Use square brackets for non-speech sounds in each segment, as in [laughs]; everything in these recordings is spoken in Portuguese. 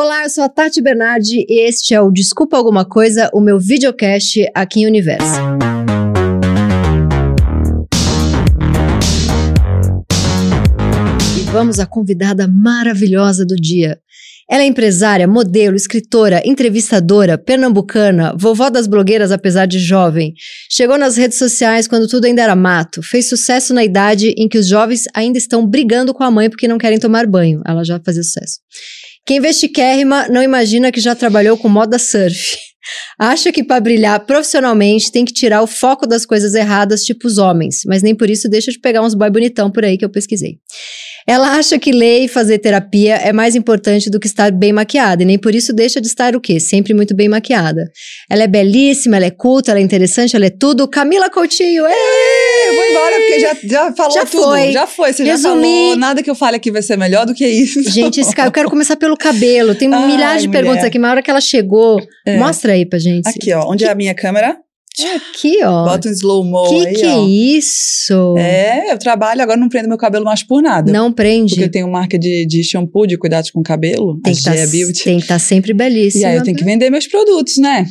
Olá, eu sou a Tati Bernardi e este é o Desculpa Alguma Coisa, o meu videocast aqui em Universo. E vamos à convidada maravilhosa do dia. Ela é empresária, modelo, escritora, entrevistadora, pernambucana, vovó das blogueiras apesar de jovem. Chegou nas redes sociais quando tudo ainda era mato. Fez sucesso na idade em que os jovens ainda estão brigando com a mãe porque não querem tomar banho. Ela já fazia sucesso. Quem vê chiquérrima não imagina que já trabalhou com moda surf. Acha que para brilhar profissionalmente tem que tirar o foco das coisas erradas, tipo os homens, mas nem por isso deixa de pegar uns boy bonitão por aí que eu pesquisei. Ela acha que ler e fazer terapia é mais importante do que estar bem maquiada, e nem por isso deixa de estar o quê? Sempre muito bem maquiada. Ela é belíssima, ela é culta, ela é interessante, ela é tudo. Camila Coutinho, eu embora porque já, já falou Já tudo. foi. Já foi, você Resumi. já falou. Nada que eu fale aqui vai ser melhor do que isso. Gente, esse cara, eu quero começar pelo cabelo. Tem [laughs] Ai, milhares de mulher. perguntas aqui, mas a hora que ela chegou, É. mostra aí pra gente. Aqui, ó. Onde é a minha câmera? Aqui, ó. Bota um slow-mo que aí, que ó. é isso? É, eu trabalho, agora não prendo meu cabelo mais por nada. Não prende. Porque eu tenho marca de, de shampoo, de cuidados com o cabelo. Tem a que tá, Beauty. tem que estar sempre belíssima. E aí eu tenho que vender meus produtos, né?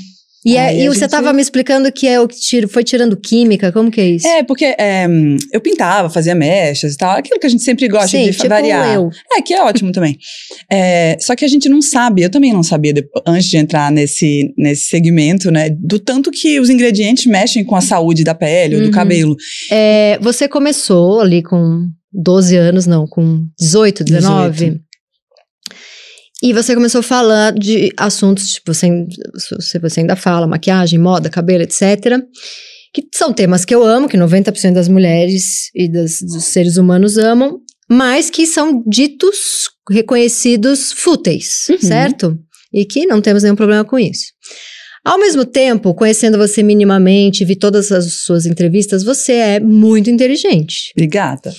E, é- e a você gente- tava me explicando que é o que tira, foi tirando química, como que é isso? É, porque é, eu pintava, fazia mechas e tal. Aquilo que a gente sempre gosta Sim, de tipo variar. eu. É, que é ótimo também. [laughs] É, só que a gente não sabe, eu também não sabia depo- antes de entrar nesse, nesse segmento, né? Do tanto que os ingredientes mexem com a saúde da pele ou Uhum. do cabelo. É, você começou ali com 12 anos, não, com 18, 19. 18. E você começou a falar de assuntos, tipo, você, se você ainda fala, maquiagem, moda, cabelo, etc. Que são temas que eu amo, que 90% das mulheres e das- dos seres humanos amam, mas que são ditos, reconhecidos fúteis, Uhum. certo? E que não temos nenhum problema com isso. Ao mesmo tempo, conhecendo você minimamente, vi todas as suas entrevistas, você é muito inteligente. Obrigada.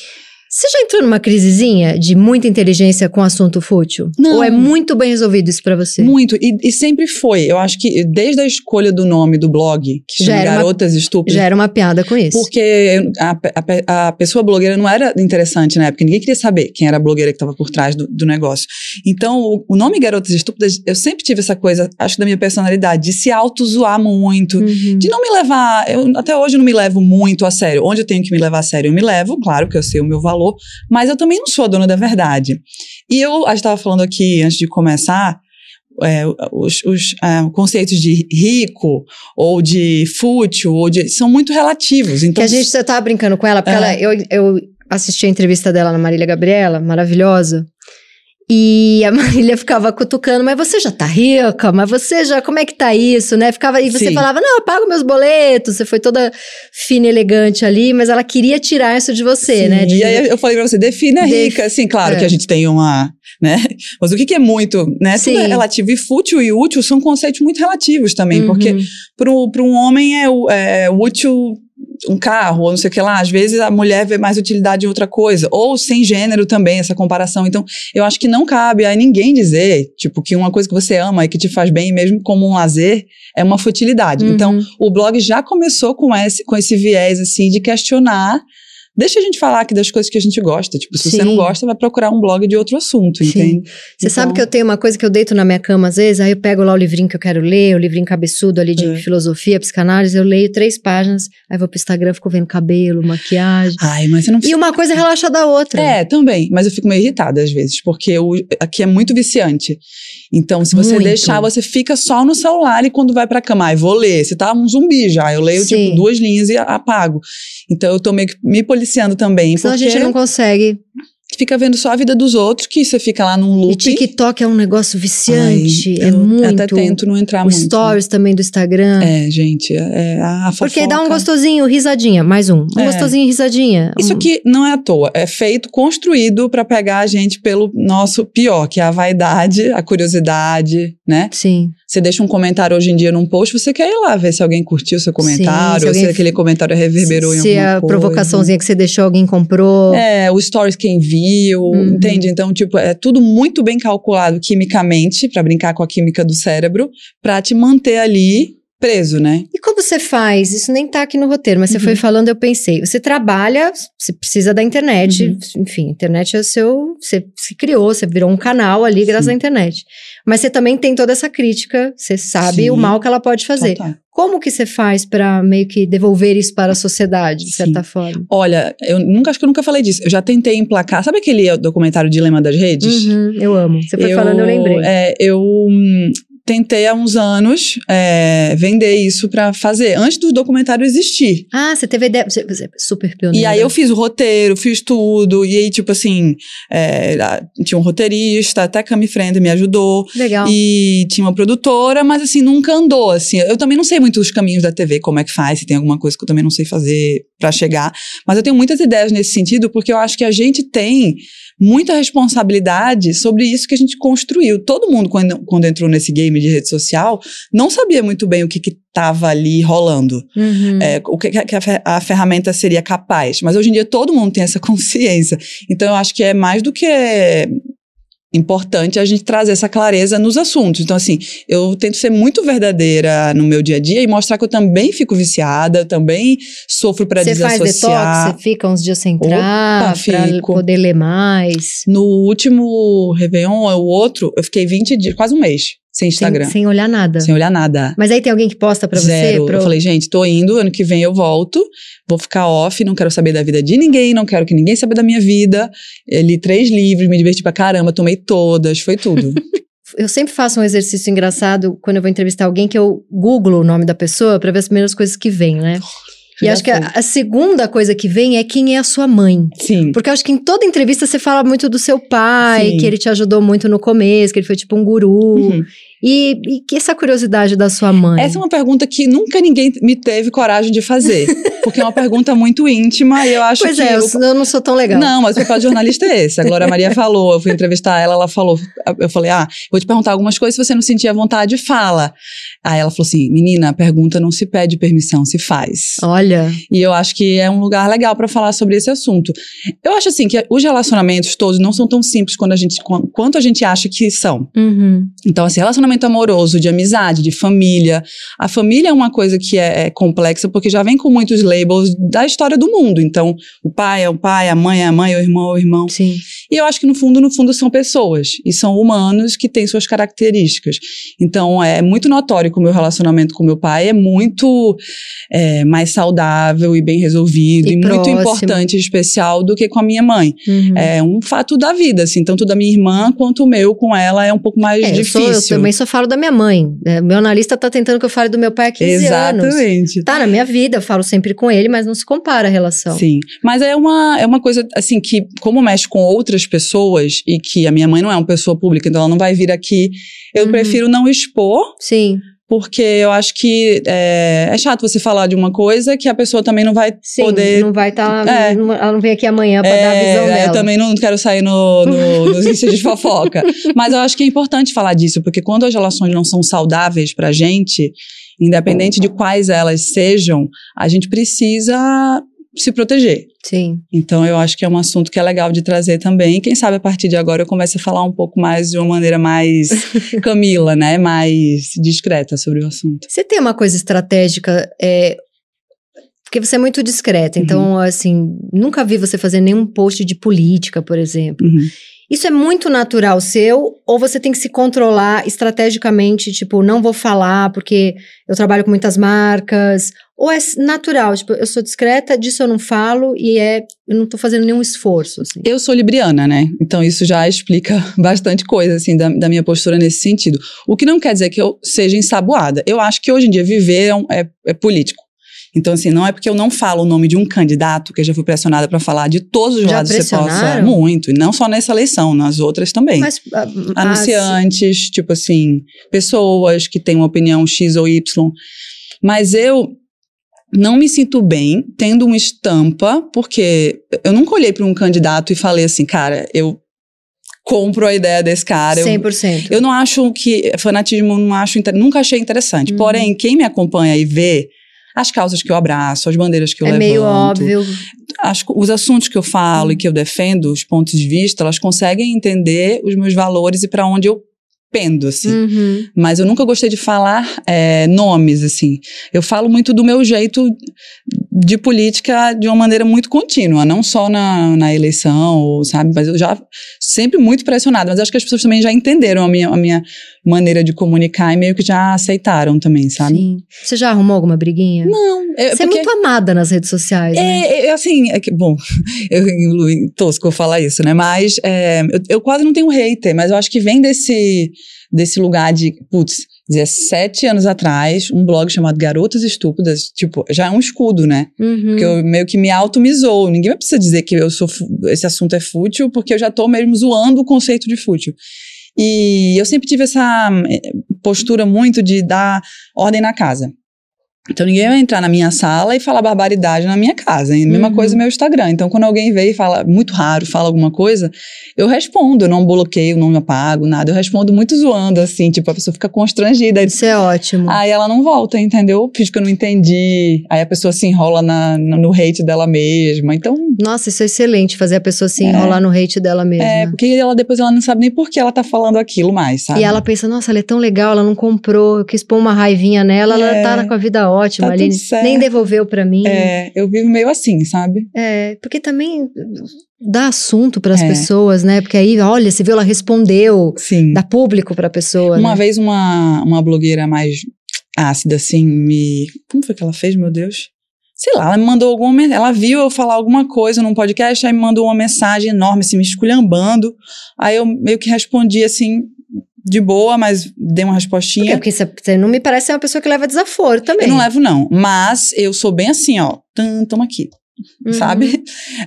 Você já entrou numa crisezinha de muita inteligência com assunto fútil? Não. Ou é muito bem resolvido isso pra você? Muito. E, e sempre foi. Eu acho que desde a escolha do nome do blog, que Já chama era uma- Garotas Estúpidas. Já era uma piada com isso. Porque a, a- a pessoa blogueira não era interessante na época, ninguém queria saber quem era a blogueira que estava por trás do, do negócio. Então, o, o nome Garotas Estúpidas, eu sempre tive essa coisa, acho da minha personalidade, de se auto-zoar muito, Uhum. de não me levar. Eu, até hoje eu não me levo muito a sério. Onde eu tenho que me levar a sério, eu me levo, claro que eu sei o meu valor, mas eu também não sou a dona da verdade. E eu, estava falando aqui antes de começar. é, os os, ah, conceitos de rico ou de fútil ou de são muito relativos então Que a gente, você tava brincando com ela, porque É. ela, eu, eu assisti a entrevista dela na Marília Gabriela, maravilhosa. E a [laughs] Marília ficava cutucando, mas você já tá rica, mas você já, como é que tá isso, né? Ficava, e você Sim. falava, não, eu pago meus boletos, você foi toda fina e elegante ali, mas ela queria tirar isso de você, Sim, né? De- E aí eu falei pra você, defina Def- rica. Assim, claro é. que a gente tem uma, né? Mas o que, que é muito, né? Tudo Sim. é relativo. E fútil e útil são conceitos muito relativos também. Porque Uhum. para um homem é, o- é útil um carro, ou não sei o que lá. Às vezes a mulher vê mais utilidade em outra coisa. Ou sem gênero também, essa comparação. Então, eu acho que não cabe a ninguém dizer, tipo, que uma coisa que você ama e que te faz bem, mesmo como um lazer, é uma futilidade. Uhum. Então, o blog já começou com esse, com esse viés, assim, de questionar. Deixa a gente falar aqui das coisas que a gente gosta. Tipo, se Sim. você não gosta, vai procurar um blog de outro assunto, Sim. entende? Você Então- sabe que eu tenho uma coisa que eu deito na minha cama às vezes, aí eu pego lá o livrinho que eu quero ler, o livrinho cabeçudo ali de É. filosofia, psicanálise, eu leio três páginas, aí vou pro Instagram, fico vendo cabelo, maquiagem. Ai, mas você não E uma coisa relaxa da outra. É, também. Mas eu fico meio irritada às vezes, porque o, aqui é muito viciante. Então, se você Muito. deixar, você fica só no celular e quando vai pra cama, ai, vou ler. Você tá um zumbi já. Eu leio, Sim. tipo, duas linhas e apago. Então, eu tô meio que me policiando também. Senão a porque gente não consegue. fica vendo só a vida dos outros, que você fica lá num E loop. TikTok é um negócio viciante, Ai, é muito. Até tento não entrar Os muito. stories também do Instagram. É, gente, é a fofoca. Porque dá um gostosinho, risadinha, mais um. Um É. gostosinho, risadinha. Isso aqui não é à toa, é feito, construído pra pegar a gente pelo nosso pior, que é a vaidade, a curiosidade, né? Sim. Você deixa um comentário hoje em dia num post, você quer ir lá ver se alguém curtiu seu comentário, se ou se alguém- aquele comentário reverberou em Se alguma a coisa. provocaçãozinha que você deixou, alguém comprou. É, o stories quem viu, Uhum. entende? Então, tipo, é tudo muito bem calculado quimicamente, pra brincar com a química do cérebro, pra te manter ali preso, né? E como você faz? Isso nem tá aqui no roteiro, mas você Uhum. foi falando, eu pensei. Você trabalha, você precisa da internet. Uhum. Enfim, a internet é o seu. Você se criou, você virou um canal ali graças Sim. à internet. Mas você também tem toda essa crítica, você sabe Sim. o mal que ela pode fazer. Total. Como que você faz pra meio que devolver isso para a sociedade, de Sim. certa forma? Olha, eu nunca acho que eu nunca falei disso. Eu já tentei emplacar. Sabe aquele documentário Dilema das Redes? Uhum, eu amo. Você foi eu, falando, eu lembrei. É, eu hum, tentei há uns anos é, vender isso pra fazer, antes do documentário existir. Ah, você teve ideia. Você, você é super pioneira. E aí eu fiz o roteiro, fiz tudo, e aí, tipo assim, é, tinha um roteirista, até a Cami Friend me ajudou. Legal. E tinha uma produtora, mas assim, nunca andou, assim. Eu também não sei muito os caminhos da TV, como é que faz, se tem alguma coisa que eu também não sei fazer pra chegar. Mas eu tenho muitas ideias nesse sentido, porque eu acho que a gente tem muita responsabilidade sobre isso que a gente construiu. Todo mundo, quando, quando entrou nesse game de rede social, não sabia muito bem o que que tava ali rolando. Uhum. É, o que, que a, a ferramenta seria capaz. Mas hoje em dia todo mundo tem essa [laughs] consciência. Então eu acho que é mais do que importante a gente trazer essa clareza nos assuntos. Então, assim, eu tento ser muito verdadeira no meu dia a dia e mostrar que eu também fico viciada, eu também sofro para Você faz desassociar. detox, você fica uns dias sem entrar, fico. poder ler mais. No último Réveillon, o outro, eu fiquei 20 dias, quase um mês, sem Instagram. Sem, sem olhar nada. sem olhar nada. Mas aí tem alguém que posta pra Zero. você? Pro... Eu falei, gente, tô indo, ano que vem eu volto, vou ficar off, não quero saber da vida de ninguém, não quero que ninguém saiba da minha vida. Eu li três livros, me diverti pra caramba, tomei todas, foi tudo. [laughs] Eu sempre faço um exercício engraçado quando eu vou entrevistar alguém que eu googlo o nome da pessoa pra ver as primeiras coisas que vem, né? [laughs] E Já acho que a, a segunda coisa que vem é quem é a sua mãe. Sim. Porque eu acho que em toda entrevista você fala muito do seu pai, Sim. que ele te ajudou muito no começo, que ele foi tipo um guru. Uhum. E, e que essa curiosidade da sua mãe? Essa é uma pergunta que nunca ninguém me teve coragem de fazer. [laughs] porque é uma pergunta muito íntima e eu acho Pois que. é, eu, eu não sou tão legal. Não, mas o papel de jornalista é esse. A Glória Maria falou, eu fui entrevistar ela, ela falou, eu falei, ah, vou te perguntar algumas coisas, se você não sentir a vontade, fala. Aí ela falou assim, menina, a pergunta não se pede permissão, se faz. Olha, E eu acho que é um lugar legal para falar sobre esse assunto. Eu acho assim que os relacionamentos todos não são tão simples quando a gente, qu- quanto a gente acha que são. uhum. Então, assim, relacionamento amoroso, de amizade, de família. A família é uma coisa que é, é complexa porque já vem com muitos da história do mundo. Então, o pai é o pai, a mãe é a mãe, o irmão é o irmão. sim. E eu acho que no fundo, no fundo, são pessoas. E são humanos que têm suas características. Então, é muito notório que o meu relacionamento com meu pai é muito é, mais saudável e bem resolvido. E E, muito importante e especial do que com a minha mãe. Uhum. É um fato da vida, assim. Tanto da minha irmã quanto o meu com ela é um pouco mais É, eu, sou- difícil. eu também só falo da minha mãe. É, meu analista tá tentando que eu fale do meu pai há 15 anos. Exatamente. Tá na minha vida, eu falo sempre com ele, mas não se compara a relação. Sim, mas é uma, é uma coisa assim que, como mexe com outras pessoas e que a minha mãe não é uma pessoa pública, então ela não vai vir aqui, eu Uhum. prefiro não expor, Sim, porque eu acho que é, é chato você falar de uma coisa que a pessoa também não vai sim. poder. Não vai estar. É. ela não vem aqui amanhã pra dar a É, visão eu dela. também não quero sair no, no, [laughs] nos índices de fofoca. Mas eu acho que é importante falar disso, porque quando as relações não são saudáveis pra gente, independente de quais elas sejam, a gente precisa se proteger. Sim. Então eu acho que é um assunto que é legal de trazer também. Quem sabe a partir de agora eu comece a falar um pouco mais de uma maneira mais [laughs] Camila, né? Mais discreta sobre o assunto. Você tem uma coisa estratégica, é, porque você é muito discreta, então, Uhum. assim, nunca vi você fazer nenhum post de política, por exemplo. Uhum. Isso é muito natural seu, ou você tem que se controlar estrategicamente, tipo, não vou falar porque eu trabalho com muitas marcas, ou é natural, tipo, eu sou discreta, disso eu não falo e é, eu não tô fazendo nenhum esforço, assim. Eu sou libriana, né? Então isso já explica [laughs] bastante coisa, assim, da, da minha postura nesse sentido. O que não quer dizer que eu seja ensaboada. Eu acho que hoje em dia viver é, um- é- é político. Então, assim, não é porque eu não falo o nome de um candidato que eu já fui pressionada para falar de todos os Já lados que você possa. Muito. E não só nessa eleição, nas outras também. Mas, ah, ah, anunciantes, tipo assim, pessoas que têm uma opinião X ou Y. Mas eu não me sinto bem tendo uma estampa, porque eu nunca olhei para um candidato e falei assim, cara, eu compro a ideia desse cara. eu- 100%. Eu não acho que fanatismo não acho nunca achei interessante. Uhum. Porém, quem me acompanha e vê as causas que eu abraço, as bandeiras que eu é levanto, meio óbvio. as os assuntos que eu falo e Uhum. que eu defendo, os pontos de vista, elas conseguem entender os meus valores e para onde eu pendo, assim. Uhum. Mas eu nunca gostei de falar é, nomes, assim. Eu falo muito do meu jeito de política de uma maneira muito contínua, não só na, na eleição, sabe? Mas eu já sempre muito pressionada. Mas acho que as pessoas também já entenderam a minha, a minha maneira de comunicar e meio que já aceitaram também, sabe? Sim. Você já arrumou alguma briguinha? Não, é, Você porque- é muito amada nas redes sociais, né? É, é, assim, é que, bom, [laughs] eu, eu tosco eu falar isso, né? Mas é, eu, eu quase não tenho hater, mas eu acho que vem desse, desse lugar de, putz, 17 anos atrás, um blog chamado Garotas Estúpidas, tipo, já é um escudo, né? Uhum. Porque eu meio que me automizou. Ninguém vai precisar dizer que eu sou esse assunto é fútil, porque eu já tô mesmo zoando o conceito de fútil. E eu sempre tive essa eh, postura muito de dar ordem na casa. Então ninguém vai entrar na minha sala e falar barbaridade na minha casa. hein? Mesma Uhum. coisa no meu Instagram. Então quando alguém vem e fala, muito raro, fala alguma coisa, eu respondo, eu não bloqueio, não apago, nada. Eu respondo muito zoando, assim, tipo, a pessoa fica constrangida. Isso é ótimo. Aí ela não volta, entendeu? Finge que eu não entendi. Aí a pessoa se enrola na, no hate dela mesma. Então, Nossa, isso é excelente, fazer a pessoa se É. enrolar no hate dela mesma. é, porque ela depois ela não sabe nem por que ela tá falando aquilo mais, sabe? E ela pensa, nossa, ela é tão legal, ela não comprou, eu quis pôr uma raivinha nela, É. ela tá com a vida ótima Tá ali, tudo certo. nem devolveu pra mim. É, eu vivo meio assim, sabe? É, porque também dá assunto pras É. pessoas, né? Porque aí, olha, você viu, ela respondeu, Sim. dá público pra pessoa, Uma né? vez uma, uma blogueira mais ácida, assim, me. Como foi que ela fez, meu Deus? Sei lá, ela me mandou alguma. Ela viu eu falar alguma coisa num podcast, aí me mandou uma mensagem enorme, assim, me esculhambando. Aí eu meio que respondi, assim, de boa, mas dei uma Porque, respostinha. porque você, você não me parece ser uma pessoa que leva desaforo também. Eu não levo, não. Mas eu sou bem assim, ó. Toma aqui. Uhum. Sabe?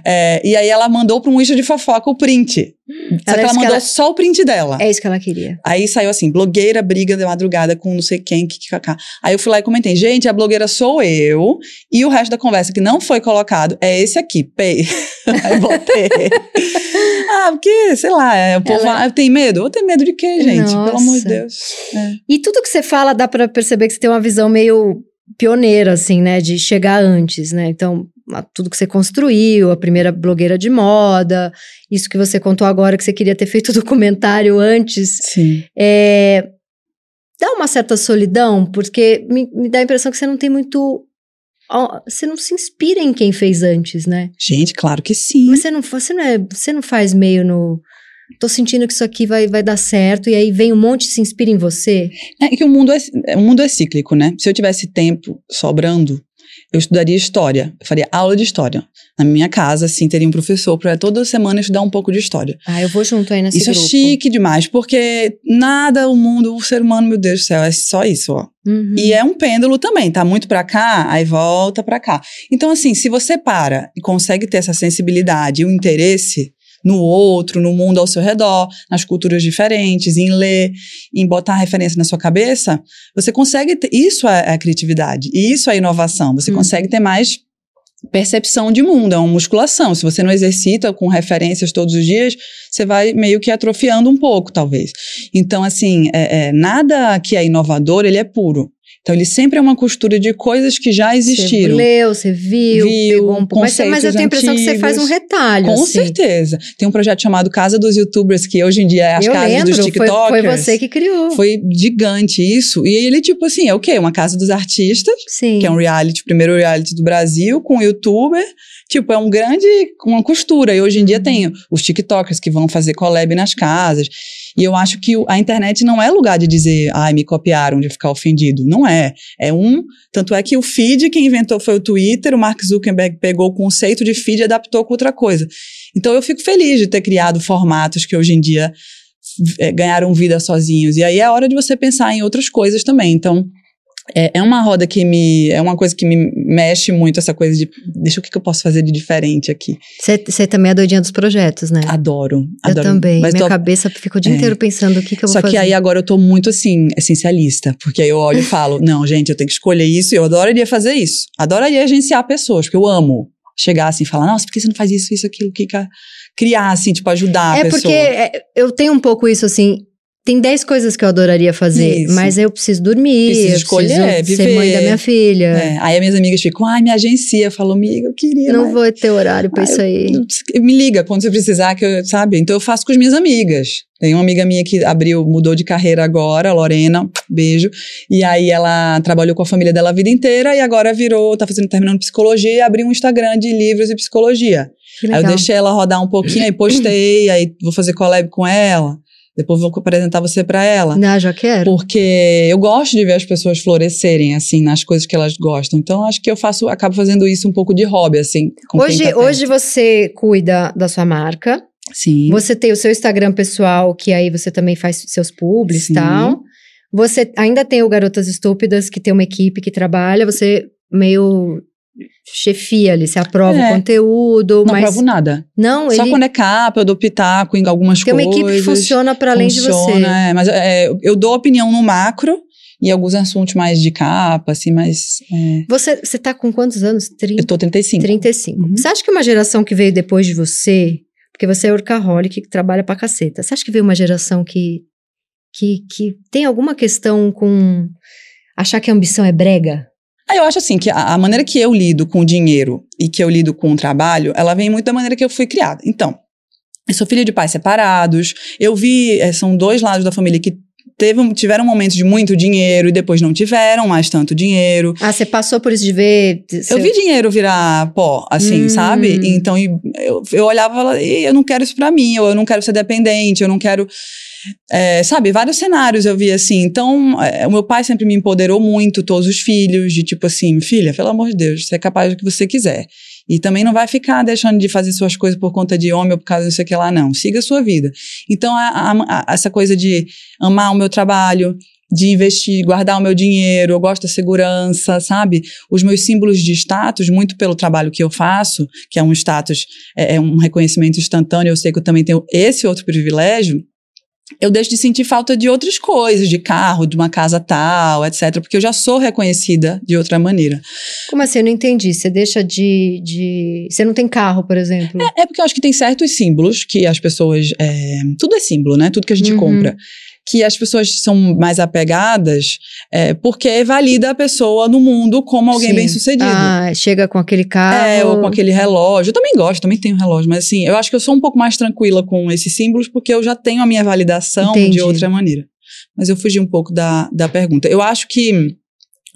É, e aí ela mandou para um Insta de fofoca o print. Só Ela que ela disse que mandou ela- só o print dela. É isso que ela queria. Aí saiu assim, blogueira briga de madrugada com não sei quem, kkk. Aí eu fui lá e comentei, gente, a blogueira sou eu, e o resto da conversa que não foi colocado é esse aqui, pay. [laughs] Aí botei. [laughs] ah, porque, sei lá, é, o povo Ela- tem medo? Eu tenho medo de quê, gente? Pelo amor de Nossa. Deus. É. E tudo que você fala dá pra perceber que você tem uma visão meio pioneira, assim, né? De chegar antes, né? Então, tudo que você construiu, a primeira blogueira de moda, isso que você contou agora que você queria ter feito o [laughs] documentário antes. Sim. É, dá uma certa solidão, porque me, me dá a impressão que você não tem muito. Você não se inspira em quem fez antes, né? Gente, claro que sim. Mas você não, você não, é, você não faz meio no. Tô sentindo que isso aqui vai, vai dar certo, e aí vem um monte e se inspira em você. É que o mundo é, o mundo é cíclico, né? Se eu tivesse tempo sobrando, eu estudaria história. Eu faria aula de história. Na minha casa, assim, teria um professor para toda semana estudar um pouco de história. Ah, eu vou junto aí nesse isso grupo. é chique demais, porque nada, o mundo, o ser humano, meu Deus do céu, é só isso, ó. Uhum. E é um pêndulo também, tá muito pra cá, aí volta pra cá. Então, assim, se você para e consegue ter essa sensibilidade e o interesse no outro, no mundo ao seu redor, nas culturas diferentes, em ler, em botar referência na sua cabeça, você consegue ter. Isso é a criatividade, e isso é inovação. Você Hum. consegue ter mais percepção de mundo, é uma musculação. Se você não exercita com referências todos os dias, você vai meio que atrofiando um pouco, talvez. Então, assim, é, é, nada que é inovador, ele é puro. Então, ele sempre é uma costura de coisas que já existiram. Você leu, você viu, Viu, pegou um pouco. Mas, mas eu tenho a impressão que você faz um antigos. retalho. Com assim. certeza. Tem um projeto chamado Casa dos Youtubers, que hoje em dia é as eu casas lembro, dos foi, TikTokers. foi você que criou. Foi gigante isso. E ele, tipo assim, é o quê? Uma casa dos artistas, Sim. que é um reality, o primeiro reality do Brasil, com um youtuber. Tipo, é um grande, uma costura. E hoje em dia Uhum. tem os TikTokers que vão fazer collab nas casas. E eu acho que a internet não é lugar de dizer, ai, me copiaram, de ficar ofendido. Não é. É um. Tanto é que o feed, quem inventou foi o Twitter, o Mark Zuckerberg pegou o conceito de feed e adaptou com outra coisa. Então eu fico feliz de ter criado formatos que hoje em dia eh, ganharam vida sozinhos. E aí é hora de você pensar em outras coisas também. Então. É, é uma roda que me. É uma coisa que me mexe muito, essa coisa de. Deixa o que, que eu posso fazer de diferente aqui. Você, também é doidinha dos projetos, né? Adoro. eu adoro. também. Mas Minha tô- cabeça fica o dia É. inteiro pensando o que, que eu vou Só fazer. que aí agora eu tô muito assim, essencialista. Porque aí eu olho e falo, [laughs] não, gente, eu tenho que escolher isso e eu adoraria fazer isso. Adoraria agenciar pessoas, porque eu amo chegar assim e falar, nossa, por que você não faz isso, isso, aquilo, que criar, assim, tipo, ajudar a É pessoa. porque é, eu tenho um pouco isso assim. Tem 10 coisas que eu adoraria fazer, Isso. mas eu preciso dormir, Preciso eu escolher, preciso ser mãe viver. da minha filha. É, Aí as minhas amigas ficam, ai, me agencia. Eu falo, amiga, eu queria. Não mas- vou ter horário pra Ah, isso aí. Me liga quando você precisar, que eu, sabe? Então eu faço com as minhas amigas. Tem uma amiga minha que abriu, mudou de carreira agora, a Lorena, beijo. E aí ela trabalhou com a família dela a vida inteira e agora virou, tá fazendo, terminando psicologia e abriu um Instagram de livros e psicologia. Aí eu deixei ela rodar um pouquinho, aí postei, aí vou fazer collab com ela. Depois vou apresentar você pra ela. Ah, já quero. Porque eu gosto de ver as pessoas florescerem, assim, nas coisas que elas gostam. Então, acho que eu faço, acabo fazendo isso um pouco de hobby, assim. Hoje, tá hoje você cuida da sua marca. Sim. Você tem o seu Instagram pessoal, que aí você também faz seus publis e tal. Você ainda tem o Garotas Estúpidas, que tem uma equipe que trabalha. Você meio chefia ali, você aprova É. o conteúdo, Não mas provo nada. não, Só ele quando é capa, eu dou pitaco em algumas tem uma coisas. equipe que funciona para além de você. Funciona, é, mas é, eu dou opinião no macro e alguns assuntos mais de capa, assim, mas é, Você, você tá com quantos anos? 30, eu tô 35. 35. Uhum. Você acha que uma geração que veio depois de você, porque você é workaholic, que trabalha pra caceta, você acha que veio uma geração que, que, que tem alguma questão com achar que a ambição é brega? Ah, eu acho assim que a, a maneira que eu lido com o dinheiro e que eu lido com o trabalho, ela vem muito da maneira que eu fui criada. Então, eu sou filha de pais separados. Eu vi, eh, são dois lados da família que teve, tiveram momentos de muito dinheiro e depois não tiveram mais tanto dinheiro. Ah, você passou por isso de ver. Eu vi dinheiro virar pó, assim, Hum. sabe? Então eu, eu olhava e falava, "Ih, eu não quero isso pra mim, ou eu não quero ser dependente, eu não quero. é, sabe, vários cenários eu vi assim. Então, é, o meu pai sempre me empoderou muito, todos os filhos, de tipo assim, filha, pelo amor de Deus, você é capaz do que você quiser. E também não vai ficar deixando de fazer suas coisas por conta de homem ou por causa de não sei o que lá, não. Siga a sua vida. Então, a- a- a- essa coisa de amar o meu trabalho, de investir, guardar o meu dinheiro, eu gosto da segurança, sabe? Os meus símbolos de status, muito pelo trabalho que eu faço, que é um status, é, é um reconhecimento instantâneo, eu sei que eu também tenho esse outro privilégio, eu deixo de sentir falta de outras coisas, de carro, de uma casa tal, etc., porque eu já sou reconhecida de outra maneira. Como assim? Eu não entendi. Você deixa de. de... Você não tem carro, por exemplo. É porque eu acho que tem certos símbolos que as pessoas. é, tudo é símbolo, né? Tudo que a gente Uhum. compra. Que as pessoas são mais apegadas é, porque valida a pessoa no mundo como alguém Sim. bem sucedido. Ah, chega com aquele carro. É, ou com aquele relógio. Eu também gosto, também tenho relógio, mas assim, eu acho que eu sou um pouco mais tranquila com esses símbolos porque eu já tenho a minha validação Entendi. de outra maneira. Mas eu fugi um pouco da, da pergunta. Eu acho que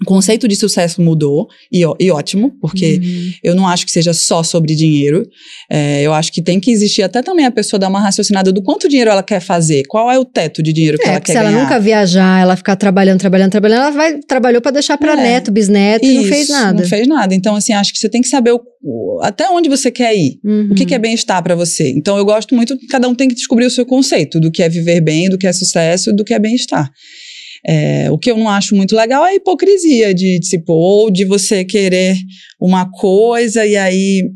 o conceito de sucesso mudou, e, e ótimo, porque Uhum. eu não acho que seja só sobre dinheiro. É, eu acho que tem que existir até também a pessoa dar uma raciocinada do quanto dinheiro ela quer fazer, qual é o teto de dinheiro que É, ela quer se ela ganhar. nunca viajar, ela ficar trabalhando, trabalhando, trabalhando, ela vai, trabalhou pra deixar pra É. neto, bisneto e não Isso, fez nada. Não fez nada. Então, assim, acho que você tem que saber o- o- até onde você quer ir. Uhum. O que, que é bem-estar pra você? Então, eu gosto muito, cada um tem que descobrir o seu conceito do que é viver bem, do que é sucesso, do que é bem-estar. É, o que eu não acho muito legal é a hipocrisia de, tipo, ou de você querer uma coisa e aí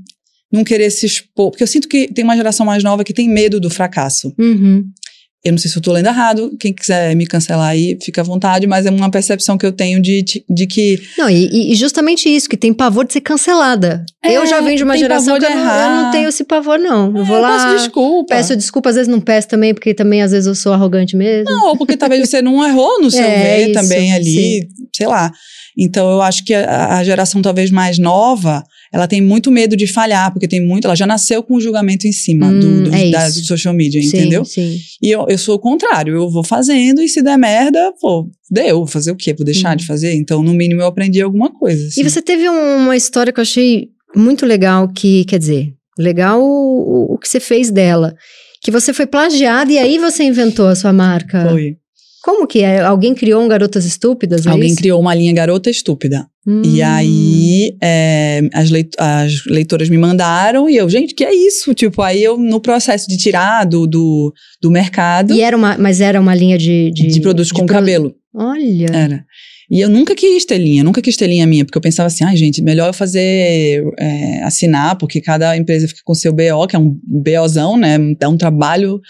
não querer se expor. Porque eu sinto que tem uma geração mais nova que tem medo do fracasso. Uhum. Eu não sei se eu tô lendo errado, quem quiser me cancelar aí, fica à vontade, mas é uma percepção que eu tenho de, de que Não, e- e, justamente isso, que tem pavor de ser cancelada. É, eu já venho de uma geração que eu não, eu não tenho esse pavor, não. Eu vou eu lá, peço desculpa. peço desculpa, às vezes não peço também, porque também às vezes eu sou arrogante mesmo. Não, ou porque talvez você não errou no seu [laughs] É, ver isso, também ali, sei lá. Então eu acho que a, a geração talvez mais nova, ela tem muito medo de falhar, porque tem muito, ela já nasceu com o julgamento em cima Hum, do, do, é da, do social media, sim, entendeu? Sim. E eu, eu sou o contrário, eu vou fazendo e se der merda, pô, deu, vou fazer o quê? Vou deixar Hum. de fazer? Então, no mínimo, eu aprendi alguma coisa. assim. E você teve um- uma história que eu achei muito legal, que, quer dizer, legal o, o que você fez dela. Que você foi plagiada e aí você inventou a sua marca. Foi. Como que é? Alguém criou um Garotas Estúpidas? é Alguém isso? criou uma linha garota estúpida. Hum. E aí, é, as, leit- as leitoras me mandaram e eu, gente, que é isso? Tipo, aí eu, no processo de tirar do, do, do mercado, E era uma, mas era uma linha de... de, De, produtos com produ- cabelo. Olha. Era. E eu nunca quis ter linha, nunca quis ter linha minha, porque eu pensava assim, ai gente, melhor eu fazer, é, assinar, porque cada empresa fica com seu BO, que é um BOzão, né? Dá um trabalho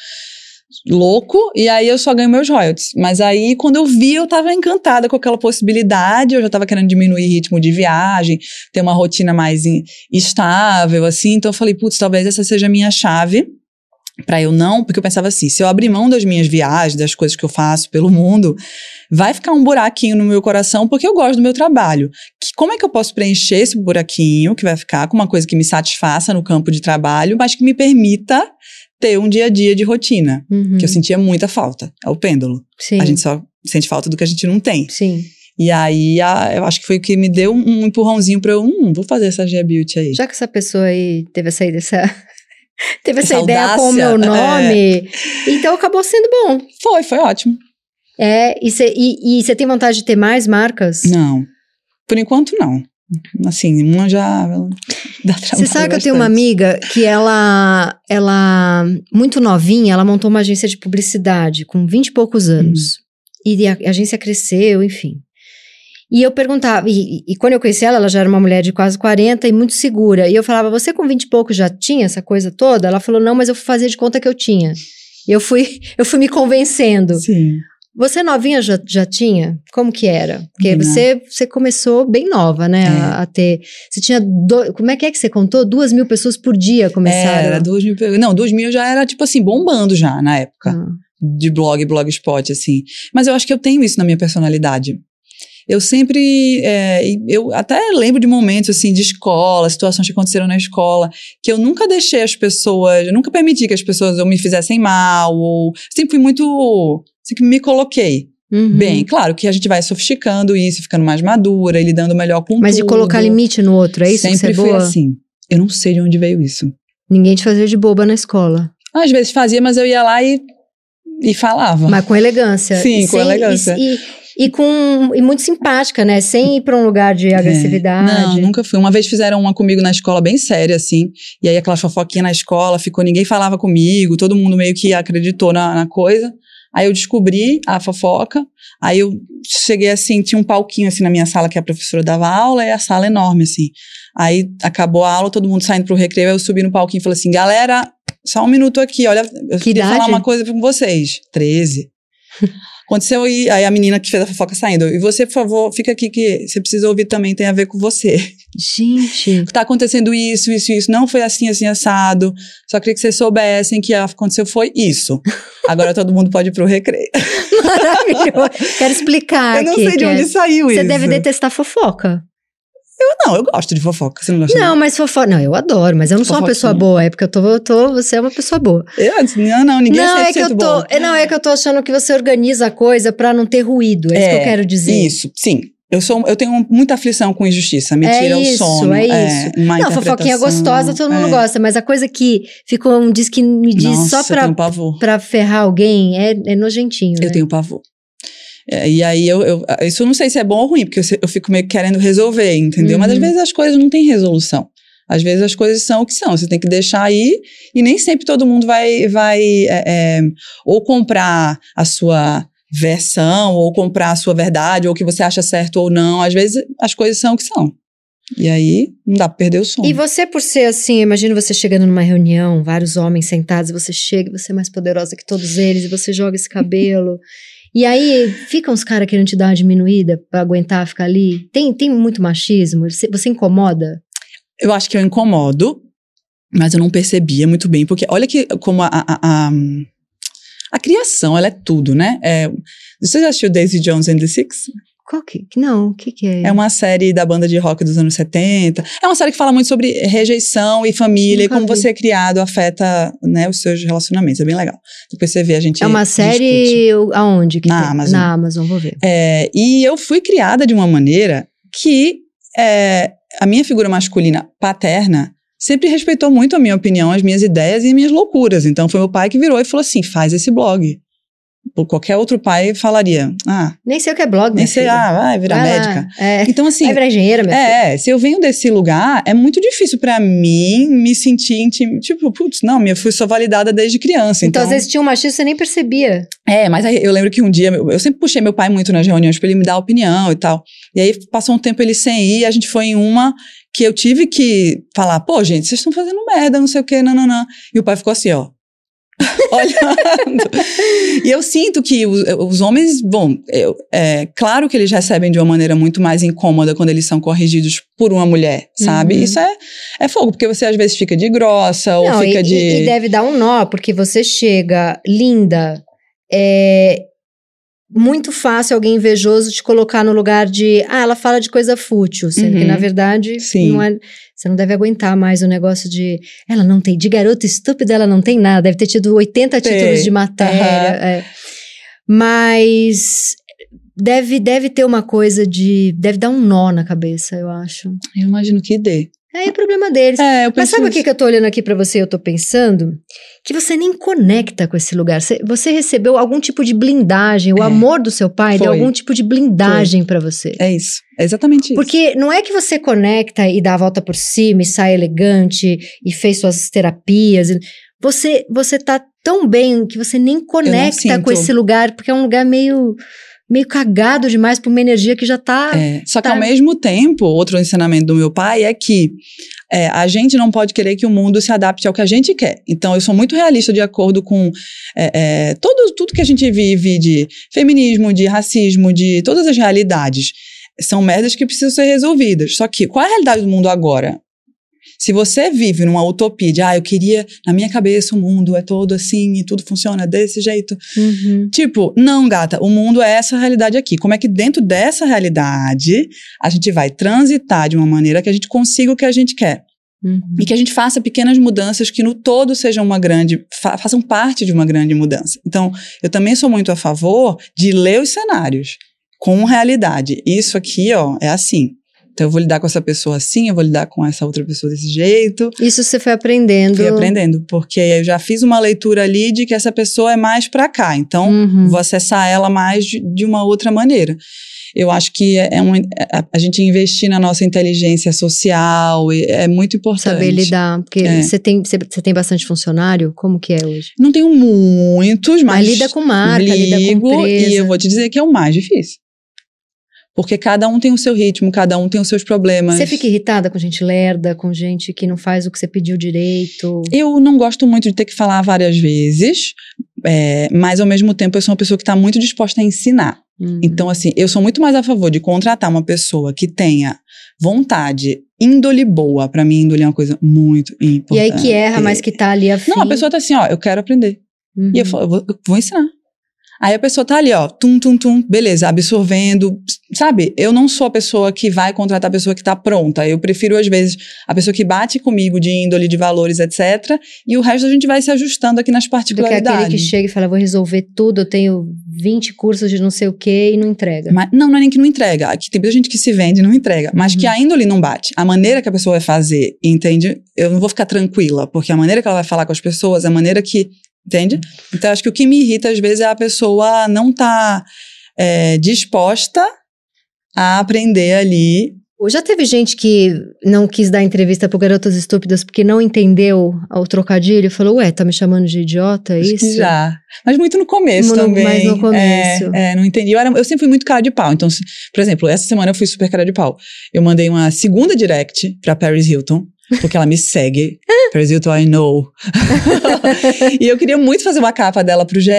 louco, e aí eu só ganho meus royalties. Mas aí, quando eu vi, eu tava encantada com aquela possibilidade, eu já tava querendo diminuir ritmo de viagem, ter uma rotina mais estável, assim, então eu falei, putz, talvez essa seja a minha chave. Pra eu não, porque eu pensava assim, se eu abrir mão das minhas viagens, das coisas que eu faço pelo mundo, vai ficar um buraquinho no meu coração porque eu gosto do meu trabalho. Que, como é que eu posso preencher esse buraquinho que vai ficar com uma coisa que me satisfaça no campo de trabalho, mas que me permita ter um dia a dia de rotina, Uhum. que eu sentia muita falta. É o pêndulo. Sim. A gente só sente falta do que a gente não tem. Sim. E aí, a- eu acho que foi o que me deu um, um empurrãozinho pra eu, hum, vou fazer essa Gia Beauty aí. Já que essa pessoa aí teve essa, essa, [laughs] teve essa, Essa ideia com o meu audácia, nome, então acabou sendo bom. Foi, foi ótimo. É, e você tem vontade de ter mais marcas? Não. Por enquanto, não. Assim, uma já [laughs] dá trabalho Você sabe que eu tenho uma amiga que ela, ela, muito novinha, ela montou uma agência de publicidade com 20 e poucos anos. E a, a agência cresceu, enfim. E eu perguntava, e, e quando eu conheci ela, ela já era uma mulher de quase 40 e muito segura. E eu falava, você com 20 e poucos já tinha essa coisa toda? Ela falou, não, mas eu fazia de conta que eu tinha. E eu fui, [laughs] eu fui me convencendo. Sim. Você novinha já, já tinha? Como que era? Porque Não. você, você começou bem nova, né? É. A, a ter. Você tinha. Do, como é que é que você contou? Duas mil pessoas por dia começaram. Era, duas mil. Não, duas mil já era, tipo assim, bombando já na época. Ah. De blog, blogspot, assim. Mas eu acho que eu tenho isso na minha personalidade. Eu sempre. é, eu até lembro de momentos, assim, de escola, situações que aconteceram na escola, que eu nunca deixei as pessoas. Eu nunca permiti que as pessoas ou me fizessem mal, ou. Sempre fui muito. Sempre me coloquei. Uhum. Bem, claro que a gente vai sofisticando isso, ficando mais madura e lidando melhor com Mas de tudo. colocar limite no outro, é isso Sempre que você é fui boa? assim. Eu não sei de onde veio isso. Ninguém te fazia de boba na escola. Às vezes fazia, mas eu ia lá e, e falava. Mas com elegância. Sim, com elegância. E, e, e com. E muito simpática, né? Sem ir pra um lugar de agressividade. É. Não, nunca fui. Uma vez fizeram uma comigo na escola bem séria, assim. E aí aquela fofoquinha na escola, ficou, ninguém falava comigo, todo mundo meio que acreditou na, na coisa. Aí eu descobri a fofoca, aí eu cheguei assim, tinha um palquinho assim na minha sala que a professora dava aula, e a sala enorme, assim. Aí acabou a aula, todo mundo saindo pro recreio, aí eu subi no palquinho e falei assim, galera, só um minuto aqui, olha, eu Que queria falar idade? uma coisa com vocês. 13. [laughs] Aconteceu e aí a menina que fez a fofoca saindo. E você, por favor, fica aqui que você precisa ouvir também, tem a ver com você. Gente. [laughs] Tá acontecendo isso, isso, isso. Não foi assim, assim, assado. Só queria que vocês soubessem que aconteceu foi isso. Agora todo mundo pode ir pro recreio. Maravilhoso. Quero explicar eu não aqui. sei de onde é- saiu Você isso. deve detestar fofoca. Não, eu gosto de fofoca. Você não gosta? Não, mas fofoca. Não, eu adoro, mas eu não sou uma pessoa boa. É porque eu tô, eu tô. Você é uma pessoa boa. Eu, não, não, ninguém não, é 100% é que eu tô. é, Não, é que eu tô achando que você organiza a coisa pra não ter ruído. É, isso que eu É, quero dizer. Isso, sim. Eu, sou, eu tenho muita aflição com injustiça. Me É tira o isso, sono. é isso. uma Não, fofoquinha gostosa, todo mundo é. gosta, mas a coisa que ficou um diz que me diz Nossa, só eu pra, pra ferrar alguém é, é nojentinho. Eu né? tenho pavor. É, e aí, eu, eu- isso eu não sei se é bom ou ruim, porque eu, eu fico meio que querendo resolver, entendeu? Mas às Uhum. vezes as coisas não têm resolução. Às vezes as coisas são o que são. Você tem que deixar aí e nem sempre todo mundo vai, vai é, é, ou comprar a sua versão, ou comprar a sua verdade, ou o que você acha certo ou não. Às vezes as coisas são o que são. E aí não dá pra perder o sono. E você, por ser assim, imagina você chegando numa reunião, vários homens sentados, você chega, e você é mais poderosa que todos eles, e você joga esse cabelo. E aí ficam os caras querendo te dar uma diminuída pra aguentar ficar ali. Tem, tem muito machismo? Você, você incomoda? Eu acho que eu incomodo, mas eu não percebia muito bem, porque olha que como a, a, a, a criação, ela é tudo, né? É, você já assistiu Daisy Jones and the Six? Qual que? Não, o que que é? É uma série da banda de rock dos anos 70. É uma série que fala muito sobre rejeição e família Nunca e como vi. você é criado afeta né, os seus relacionamentos. É bem legal. Depois você vê, a gente É uma discute. série aonde? Que Na tem? Amazon. Na Amazon, vou ver. É, e eu fui criada de uma maneira que é, a minha figura masculina paterna sempre respeitou muito a minha opinião, as minhas ideias e as minhas loucuras. Então foi meu pai que virou e falou assim: faz esse blog. Qualquer outro pai falaria: ah, Nem sei o que é blog, nem minha sei, filha. ah, vai virar Vai lá. médica. É. Então, assim, Vai virar engenheira, minha filha. é, se eu venho desse lugar, é muito difícil pra mim me sentir intim... Tipo, putz, não, eu fui só validada desde criança. Então, Então, às vezes tinha um machismo você nem percebia. É, mas aí eu lembro que um dia, eu sempre puxei meu pai muito nas reuniões pra ele me dar opinião e tal. E aí passou um tempo ele sem ir, a gente foi em uma que eu tive que falar, pô, gente, vocês estão fazendo merda, não sei o quê, não, não, não. E o pai ficou assim, ó. [laughs] olhando. E eu sinto que os, os homens, bom, eu, é claro que eles recebem de uma maneira muito mais incômoda quando eles são corrigidos por uma mulher, sabe? Uhum. Isso é, é fogo, porque você às vezes fica de grossa ou Não, fica e, de. e- deve dar um nó, porque você chega linda, é muito fácil alguém invejoso te colocar no lugar de, ah, ela fala de coisa fútil, sendo que Uhum. na verdade Sim. não é, você não deve aguentar mais o negócio de, ela não tem, de garota estúpida ela não tem nada, deve ter tido 80 Tem. títulos de matéria, Aham. é. mas deve, deve ter uma coisa de, deve dar um nó na cabeça, eu acho. Eu imagino que dê. Aí é problema deles. É, eu. Mas sabe o que, que eu tô olhando aqui pra você e eu tô pensando? Que você nem conecta com esse lugar. Você, você recebeu algum tipo de blindagem. O É. amor do seu pai deu Foi. algum tipo de blindagem pra você. É isso. É exatamente isso. Porque não é que você conecta e dá a volta por cima e sai elegante e fez suas terapias. Você, você tá tão bem que você nem conecta com esse lugar, porque é um lugar meio, meio cagado demais por uma energia que já tá. É, só que tá. ao mesmo tempo, outro ensinamento do meu pai é que é, a gente não pode querer que o mundo se adapte ao que a gente quer. Então, eu sou muito realista de acordo com é, é, todo, tudo que a gente vive de feminismo, de racismo, de todas as realidades. São merdas que precisam ser resolvidas. Só que, qual é a realidade do mundo agora? Se você vive numa utopia de, ah, eu queria, na minha cabeça, o mundo é todo assim e tudo funciona desse jeito. Uhum. Tipo, não, gata, o mundo é essa realidade aqui. Como é que dentro dessa realidade a gente vai transitar de uma maneira que a gente consiga o que a gente quer? Uhum. E que a gente faça pequenas mudanças que no todo sejam uma grande, fa façam parte de uma grande mudança. Então, eu também sou muito a favor de ler os cenários com realidade. Isso aqui, ó, é assim. Então, eu vou lidar com essa pessoa assim, eu vou lidar com essa outra pessoa desse jeito. Isso você foi aprendendo. Fui aprendendo, porque eu já fiz uma leitura ali de que essa pessoa é mais pra cá. Então, Uhum. vou acessar ela mais de, de uma outra maneira. Eu acho que é, é um, é- a gente investir na nossa inteligência social e- é muito importante. Saber lidar, porque É. você tem, você, você tem bastante funcionário? Como que é hoje? Não tenho muitos, mas, Mas lida com marca, lida com ligo empresa. e eu vou te dizer que é o mais difícil. Porque cada um tem o seu ritmo, cada um tem os seus problemas. Você fica irritada com gente lerda, com gente que não faz o que você pediu direito? Eu não gosto muito de ter que falar várias vezes, é, mas ao mesmo tempo eu sou uma pessoa que está muito disposta a ensinar. Uhum. Então, assim, eu sou muito mais a favor de contratar uma pessoa que tenha vontade, índole boa. Pra mim, índole é uma coisa muito importante. e aí que erra, mas que tá ali afim. Não, a pessoa tá assim, ó, eu quero aprender. Uhum. E eu falo, eu vou, eu vou ensinar. Aí a pessoa tá ali, ó, tum, tum, tum, beleza, absorvendo. Sabe, eu não sou a pessoa que vai contratar a pessoa que tá pronta. Eu prefiro, às vezes, a pessoa que bate comigo de índole, de valores, etc. E o resto a gente vai se ajustando aqui nas Do que particularidades. aquele que chega e fala, vou resolver tudo, eu tenho 20 cursos de não sei o que e não entrega. Mas, não, não é nem que não entrega. Aqui tem muita gente que se vende e não entrega. Mas que Uhum. a índole não bate. A maneira que a pessoa vai fazer, entende? Eu não vou ficar tranquila, porque a maneira que ela vai falar com as pessoas, é a maneira que. Entende? Então, acho que o que me irrita, às vezes, é a pessoa não estar disposta a aprender ali. Já teve gente que não quis dar entrevista pro Garotas Estúpidas porque não entendeu o trocadilho e falou, ué, tá me chamando de idiota, é isso? já. Mas muito no começo No- também. mais no começo. É, é, não entendi. Eu, era- eu sempre fui muito cara de pau. Então, se- por exemplo, essa semana eu fui super cara de pau. Eu mandei uma segunda direct pra Paris Hilton, porque ela me segue. Paris Hilton, I know. [laughs] e eu queria muito fazer uma capa dela pro GE,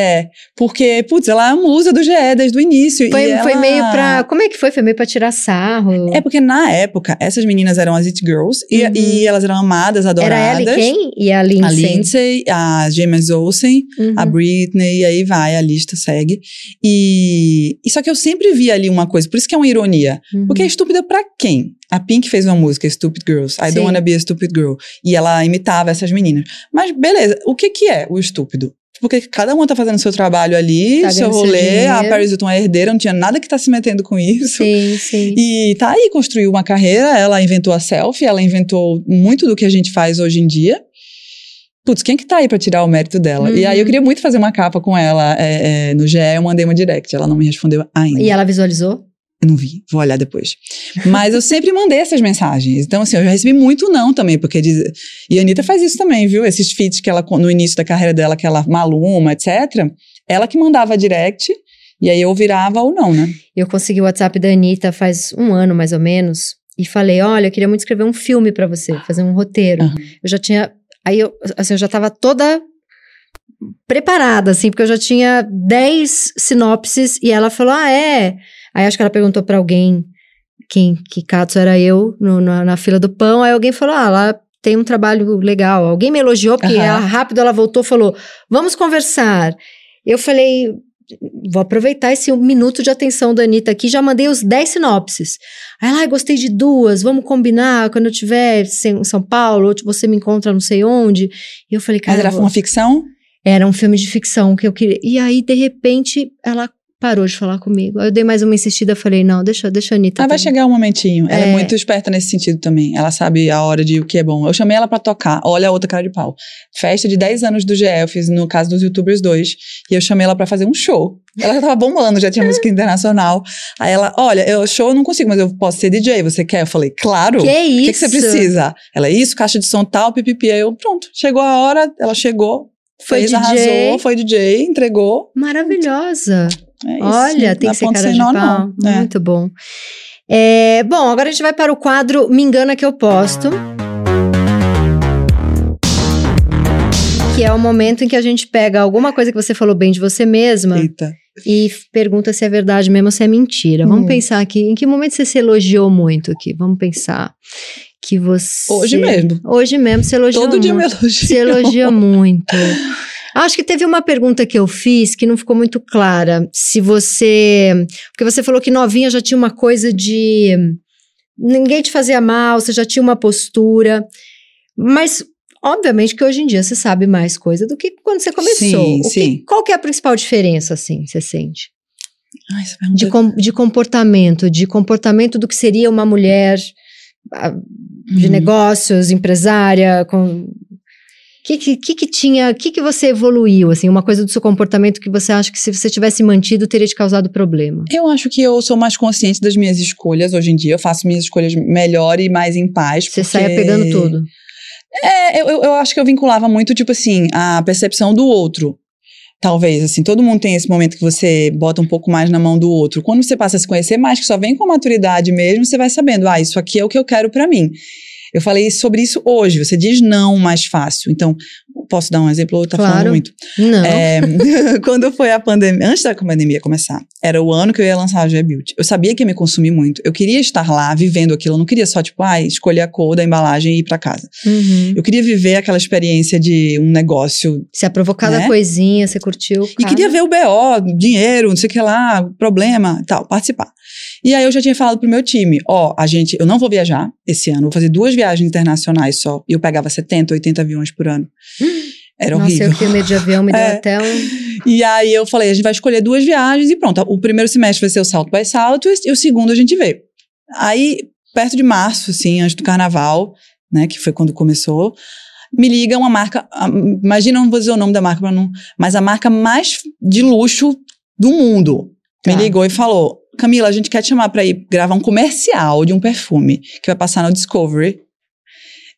porque, putz, ela é a musa do GE desde o início. Foi, e foi ela- meio pra... Como é que foi? Foi meio pra tirar sarro. É porque na época, essas meninas eram as It Girls e, Uhum. e elas eram amadas, Era adoradas. ela e quem? E a Lindsay. A Lindsay, a James Olsen, Uhum. a Britney, e aí vai, a lista segue. E, e só que eu sempre vi ali uma coisa, por isso que é uma ironia. Uhum. Porque é estúpida pra quem? A Pink fez uma música, Stupid Girls. I Sim. don't wanna be a stupid girl. E ela imitava essas meninas. Mas beleza, o que que é o estúpido? Porque cada uma tá fazendo seu trabalho ali, Tá seu ganhando seu rolê. a. Paris Hilton é herdeira, não tinha nada que tá se metendo com isso. Sim, sim. E tá aí, construiu uma carreira, ela inventou a selfie, ela inventou muito do que a gente faz hoje em dia. Putz, quem que tá aí pra tirar o mérito dela? E aí eu Uhum. queria muito fazer uma capa com ela é, é, no GE, eu mandei uma direct, ela não me respondeu ainda. E ela visualizou? Eu não vi, vou olhar depois. Mas eu sempre mandei essas mensagens. Então, assim, eu já recebi muito não também, porque diz... E a Anitta faz isso também, viu? Esses feats que ela, no início da carreira dela, que ela maluma, etc. Ela que mandava direct, e aí eu virava ou não, né? Eu consegui o WhatsApp da Anitta faz um ano, mais ou menos, e falei, olha, eu queria muito escrever um filme pra você, fazer um roteiro. Aham. Eu já tinha... Aí eu, assim, eu já tava toda preparada, assim, porque eu já tinha 10 sinopses e ela falou: Ah, é. Aí acho que ela perguntou pra alguém quem que Katsu era eu no, na, na fila do pão. Aí alguém falou: Ah, lá tem um trabalho legal. Alguém me elogiou, porque Aham. ela, rápido ela voltou e falou: Vamos conversar. Eu falei. Vou aproveitar esse minuto de atenção da Anitta aqui, já mandei os 10 sinopses. Aí ela, ah, gostei de duas, vamos combinar quando eu estiver em São Paulo, ou você me encontra não sei onde. E eu falei, Mas cara, era vou- uma ficção? era um filme de ficção que eu queria. E aí, de repente, ela parou de falar comigo. Aí eu dei mais uma insistida, falei, não, deixa, deixa a Anitta. Mas vai chegar um momentinho. Ela é. É. muito esperta nesse sentido também. Ela sabe a hora de o que é bom. Eu chamei ela pra tocar. Olha a outra cara de pau. Festa de 10 anos do GE, eu fiz no caso dos YouTubers 2. E eu chamei ela pra fazer um show. Ela já tava bombando, já tinha música internacional. Aí ela, olha, eu show eu não consigo, mas eu posso ser DJ. Você quer? Eu falei, claro. Que O isso? que, que você precisa? Ela, isso, caixa de som tal, pipipi. Aí eu, pronto. Chegou a hora, ela chegou. Foi fez, DJ. arrasou, foi DJ, entregou. Maravilhosa. É isso. Olha, tem que ser cara de pau. não. É. Muito bom. É, bom, agora a gente vai para o quadro Me Engana Que Eu Posto. Que é o momento em que a gente pega alguma coisa que você falou bem de você mesma Eita. e pergunta se é verdade mesmo ou se é mentira. Vamos Hum. pensar aqui, em que momento você se elogiou muito aqui? Vamos pensar que você... Hoje mesmo. Hoje mesmo você elogiou Todo dia me muito. elogio. Se elogia muito. [laughs] Acho que teve uma pergunta que eu fiz que não ficou muito clara. Se você. Porque você falou que novinha já tinha uma coisa de. Ninguém te fazia mal, você já tinha uma postura. Mas, obviamente, que hoje em dia você sabe mais coisa do que quando você começou. Sim, O que- sim. qual que é a principal diferença, assim, você sente? Ai, De, com- de comportamento, de comportamento do que seria uma mulher ah, de Uhum. negócios, empresária, com que que, que tinha, que que você evoluiu assim, uma coisa do seu comportamento que você acha que se você tivesse mantido teria te causado problema? Eu acho que eu sou mais consciente das minhas escolhas hoje em dia. Eu faço minhas escolhas melhor e mais em paz. Você porque- saia pegando tudo. É, eu, eu, acho que eu vinculava muito, tipo assim, a percepção do outro. Talvez, assim, todo mundo tem esse momento que você bota um pouco mais na mão do outro. Quando você passa a se conhecer mais, que só vem com a maturidade mesmo, você vai sabendo, ah, isso aqui é o que eu quero pra mim. Eu falei sobre isso hoje. Você diz não mais fácil. Então, posso dar um exemplo? Ou tá Claro. falando muito? Não. É, [laughs] [laughs] quando foi a pandemia, antes da pandemia começar, era o ano que eu ia lançar a G Beauty. Eu sabia que ia me consumir muito. Eu queria estar lá vivendo aquilo. Eu não queria só, tipo, ah, escolher a cor da embalagem e ir pra casa. Uhum. Eu queria viver aquela experiência de um negócio. Se aprovou cada Né? coisinha, você curtiu. E queria ver o BO, dinheiro, não sei o que lá, problema tal, participar. E aí eu já tinha falado pro meu time, ó, a gente, eu não vou viajar esse ano, vou fazer duas viagens internacionais só. E eu pegava 70, 80 aviões por ano. [gasps] Era Nossa, horrível. eu tenho medo de avião, me deu [laughs] É. até um. E aí eu falei, a gente vai escolher duas viagens e pronto. O primeiro semestre vai ser o Salto by Salto e o segundo a gente vê. Aí, perto de março, assim, antes do carnaval, né, que foi quando começou, me liga uma marca, imagina, não vou dizer o nome da marca, não, mas a marca mais de luxo do mundo. Tá. Me ligou e falou, Camila, a gente quer te chamar pra ir gravar um comercial de um perfume que vai passar no Discovery.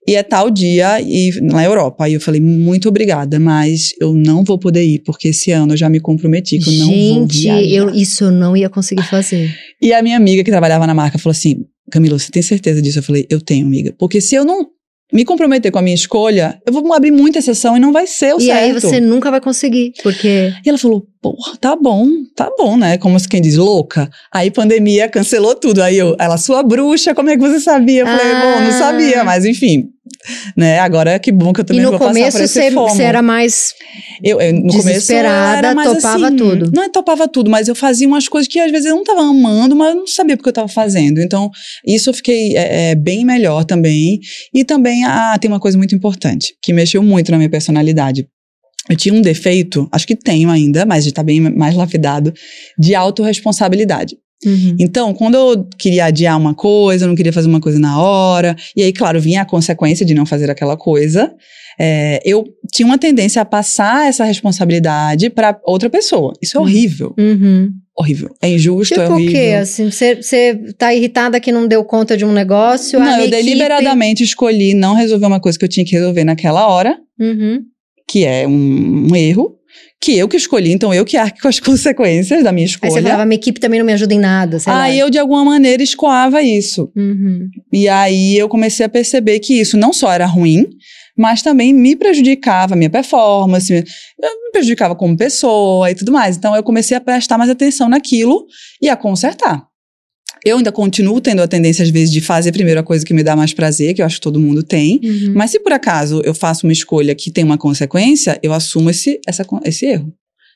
E é tal dia e na Europa. Aí eu falei, muito obrigada, mas eu não vou poder ir, porque esse ano eu já me comprometi que eu não vou Gente, viajar. eu, isso eu não ia conseguir fazer. E a minha amiga que trabalhava na marca falou assim: Camila, você tem certeza disso? Eu falei, eu tenho, amiga. Porque se eu não me comprometer com a minha escolha, eu vou abrir muita exceção e não vai ser o e certo. aí você nunca vai conseguir, porque E ela falou, porra, tá bom, tá bom, né? Como quem diz, louca. Aí pandemia cancelou tudo. Aí eu, ela, sua bruxa, como é que você sabia? Eu falei, Ah. bom, não sabia, mas enfim. Né, agora que bom que eu e também vou passar começo por esse você, fomo. você era mais Eu, eu, no começo eu Desesperada, era mais topava assim, tudo. Não é topava tudo, mas eu fazia umas coisas que às vezes eu não estava amando, mas eu não sabia porque eu estava fazendo. Então, isso eu fiquei é, é, bem melhor também. E também ah, tem uma coisa muito importante, que mexeu muito na minha personalidade. Eu tinha um defeito, acho que tenho ainda, mas está bem mais lapidado, de autorresponsabilidade. Uhum. Então, quando eu queria adiar uma coisa, eu não queria fazer uma coisa na hora, e aí, claro, vinha a consequência de não fazer aquela coisa, é, eu tinha uma tendência a passar essa responsabilidade para outra pessoa. Isso é Hum. horrível. Uhum. Horrível. É injusto, é Tipo o horrível. quê? Assim, você, tá irritada que não deu conta de um negócio? Não, eu minha equipe- deliberadamente escolhi não resolver uma coisa que eu tinha que resolver naquela hora, Uhum. que é um, um erro, que eu que escolhi, então eu que arque com as [laughs] consequências da minha Aí escolha. você falava, minha equipe também não me ajuda em nada, sei lá. Aí eu, de alguma maneira, escoava isso. Uhum. E aí eu comecei a perceber que isso não só era ruim, mas também me prejudicava a minha performance, me prejudicava como pessoa e tudo mais. Então eu comecei a prestar mais atenção naquilo e a consertar. Eu ainda continuo tendo a tendência, às vezes, de fazer primeiro a coisa que me dá mais prazer, que eu acho que todo mundo tem. Uhum. Mas se por acaso eu faço uma escolha que tem uma consequência, eu assumo esse, essa, esse erro.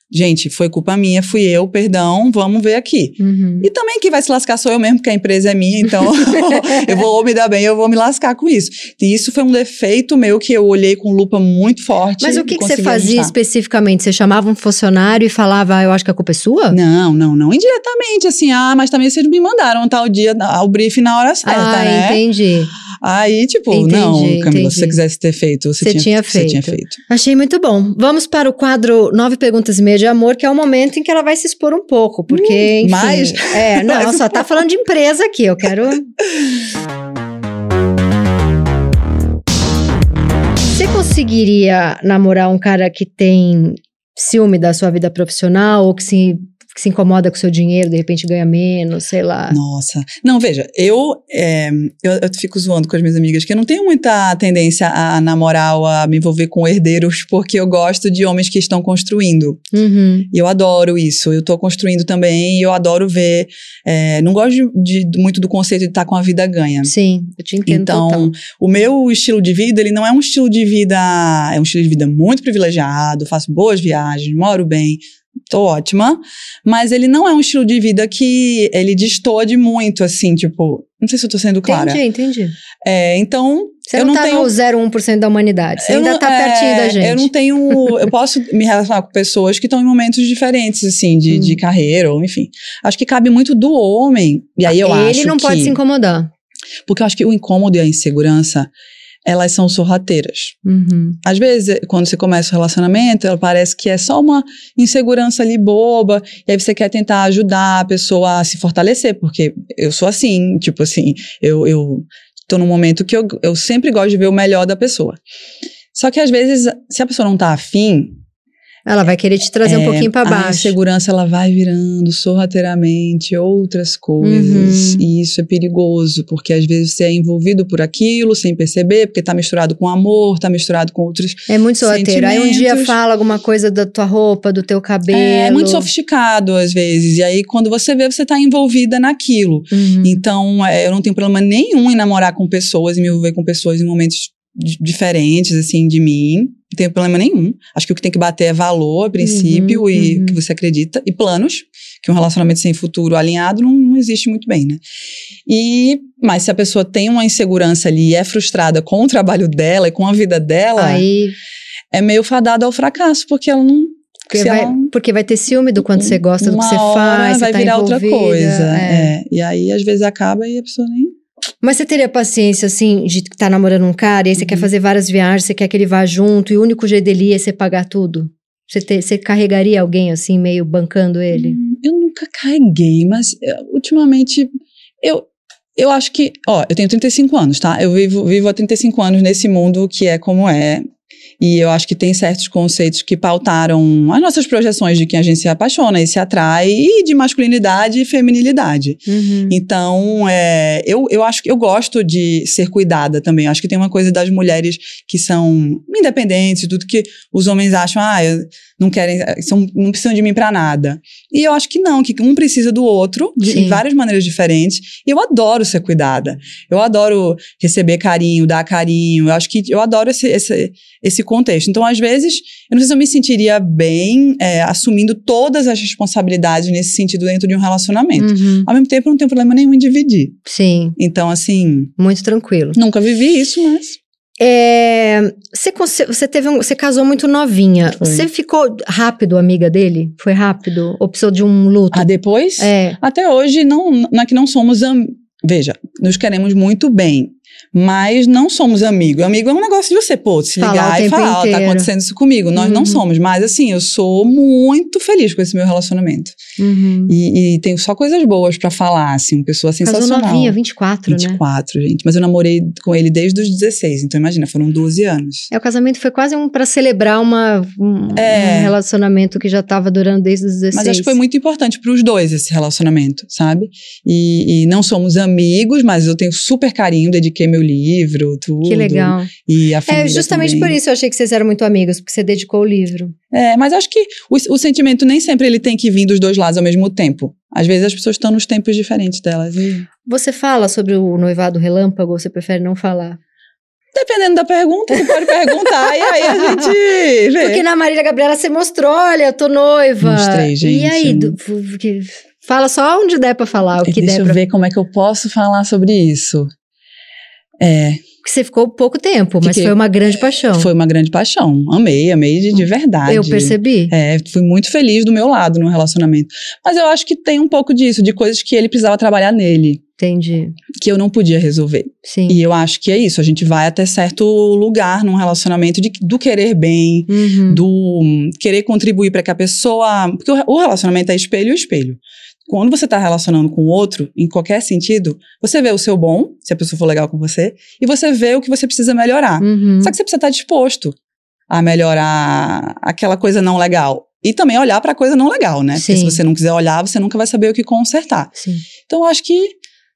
Gente, foi culpa minha, fui eu, perdão, vamos ver aqui. Uhum. E também quem vai se lascar sou eu mesmo, porque a empresa é minha, então [laughs] eu vou ou me dar bem, eu vou me lascar com isso. E isso foi um defeito meu que eu olhei com lupa muito forte. Mas o que, que você fazia ajustar. especificamente? Você chamava um funcionário e falava, ah, eu acho que a culpa é sua? Não, não, não. Indiretamente, assim, ah, mas também vocês me mandaram um tal dia, ah, o briefing na hora certa, ah, né? entendi. Aí, tipo, Entendi, não, Camila, entendi. se você quisesse ter feito, você, Você tinha, tinha Você tinha feito. feito. Achei muito bom. Vamos para o quadro Nove Perguntas e Meia de Amor, que é o momento em que ela vai se expor um pouco, porque, enfim... mais? É, [laughs] não, um só tá falando de empresa aqui, eu quero... Você conseguiria namorar um cara que tem ciúme da sua vida profissional ou que se, que se incomoda com o seu dinheiro, de repente ganha menos, sei lá? Nossa. Não, veja, eu, é, eu, eu fico zoando com as minhas amigas que eu não tenho muita tendência a namorar ou a me envolver com herdeiros, porque eu gosto de homens que estão construindo. Uhum. E eu adoro isso. Eu tô construindo também e eu adoro ver. é, não gosto de, de- muito do conceito de estar com a vida ganha. Sim, eu te entendo Então, total. o meu estilo de vida, ele não é um estilo de vida, é um estilo de vida muito privilegiado, faço boas viagens, moro bem, tô ótima, mas ele não é um estilo de vida que ele destoa de muito, assim, tipo, não sei se eu tô sendo clara. Entendi, entendi. É, então, Você eu não, não tá tenho- no 0,1% da humanidade. Você eu ainda não- tá pertinho é, da gente. Eu não tenho. [laughs] Eu posso me relacionar com pessoas que estão em momentos diferentes, assim, de, Hum. de carreira, ou enfim. Acho que cabe muito do homem. E aí eu Ele acho não que. pode se incomodar. Porque eu acho que o incômodo e a insegurança, elas são sorrateiras. Uhum. Às vezes, quando você começa o relacionamento, ela parece que é só uma insegurança ali boba, e aí você quer tentar ajudar a pessoa a se fortalecer, porque eu sou assim, tipo assim, eu, eu tô num momento que eu, eu sempre gosto de ver o melhor da pessoa. Só que às vezes, se a pessoa não tá afim, Ela vai querer te trazer um é, pouquinho pra a baixo. insegurança ela vai virando sorrateiramente outras coisas. Uhum. E isso é perigoso, porque às vezes você é envolvido por aquilo sem perceber, porque tá misturado com amor, tá misturado com outros. É muito sorrateiro. Aí um dia fala alguma coisa da tua roupa, do teu cabelo. É muito sofisticado às vezes. E aí, quando você vê, você tá envolvida naquilo. Uhum. Então, é, eu não tenho problema nenhum em namorar com pessoas e me envolver com pessoas em momentos di- diferentes, assim, de mim. Não tenho problema nenhum. Acho que o que tem que bater é valor, princípio Uhum, e uhum. o que você acredita. E planos, que um relacionamento sem futuro alinhado não, não existe muito bem, né? E, mas se a pessoa tem uma insegurança ali e é frustrada com o trabalho dela e com a vida dela, Aí, é meio fadada ao fracasso, porque ela não... porque vai, ela- porque vai ter ciúme do quanto você gosta do que você faz, vai tá virar outra coisa. é. é. E aí, às vezes, acaba e a pessoa nem. Mas você teria paciência, assim, de estar tá namorando um cara e aí você Uhum. quer fazer várias viagens, você quer que ele vá junto e o único jeito dele é você pagar tudo? Você, te- você carregaria alguém, assim, meio bancando ele? Hum, Eu nunca carreguei, mas eh, ultimamente eu. Eu acho que, ó, eu tenho 35 anos, tá? Eu vivo, vivo há 35 anos nesse mundo que é como é. E eu acho que tem certos conceitos que pautaram as nossas projeções de quem a gente se apaixona e se atrai, e de masculinidade e feminilidade. Uhum. Então, é, eu, eu acho que eu gosto de ser cuidada também. Acho que tem uma coisa das mulheres que são independentes, tudo que os homens acham, ah, eu- não querem, são, não precisam de mim pra nada. E eu acho que não, que um precisa do outro, de Sim. várias maneiras diferentes. E eu adoro ser cuidada. Eu adoro receber carinho, dar carinho. Eu acho que eu adoro esse, esse, esse contexto. Então, às vezes, eu não sei se eu me sentiria bem é, assumindo todas as responsabilidades nesse sentido dentro de um relacionamento. Uhum. Ao mesmo tempo, eu não tenho problema nenhum em dividir. Sim, Então, assim, muito tranquilo. nunca vivi isso, mas. É, você, você teve um- você casou muito novinha. Foi. Você ficou rápido amiga dele? Foi rápido? Ou precisou de um luto? Ah, depois? É. Até hoje, não, não é que não somos. Veja, nos queremos muito bem. Mas não somos amigos. Amigo é um negócio de você, pô, se ligar e falar, ó, tá inteiro. acontecendo isso comigo. Nós Uhum. não somos. Mas, assim, eu sou muito feliz com esse meu relacionamento. Uhum. E, e tenho só coisas boas pra falar, assim, pessoa Casou sensacional. novinha, 24, né? 24, gente. Mas eu namorei com ele desde os 16, então imagina, foram 12 anos. É, o casamento foi quase um para celebrar uma, um, É. um relacionamento que já estava durando desde os 16. Mas acho que foi muito importante para os dois esse relacionamento, sabe? E, e não somos amigos, mas eu tenho super carinho, dediquei publiquei meu livro, tudo. Que legal. E a família É, justamente também. por isso eu achei que vocês eram muito amigos, porque você dedicou o livro. É, mas acho que o, o sentimento nem sempre ele tem que vir dos dois lados ao mesmo tempo. Às vezes as pessoas estão nos tempos diferentes delas. E, Você fala sobre o noivado relâmpago ou você prefere não falar? dependendo da pergunta, você pode perguntar e aí a gente vê. Porque na Marília Gabriela você mostrou, olha, eu tô noiva. Mostrei, gente. E aí, do- fala só onde der pra falar, o que Deixa der eu pra... ver como é que eu posso falar sobre isso. É, Porque você ficou pouco tempo, mas Fiquei. foi uma grande paixão. foi uma grande paixão. Amei, amei de, de verdade. Eu percebi. É, fui muito feliz do meu lado no relacionamento. Mas eu acho que tem um pouco disso, de coisas que ele precisava trabalhar nele, Entendi. que eu não podia resolver. Sim. E eu acho que é isso. A gente vai até certo lugar num relacionamento de, do querer bem, Uhum. do hum, querer contribuir para que a pessoa. Porque o, o relacionamento é espelho e espelho. Quando você tá relacionando com o outro, em qualquer sentido, você vê o seu bom, se a pessoa for legal com você, e você vê o que você precisa melhorar. Uhum. Só que você precisa estar disposto a melhorar aquela coisa não legal. E também olhar para a coisa não legal, né? Porque Sim. se você não quiser olhar, você nunca vai saber o que consertar. Sim. Então, eu acho que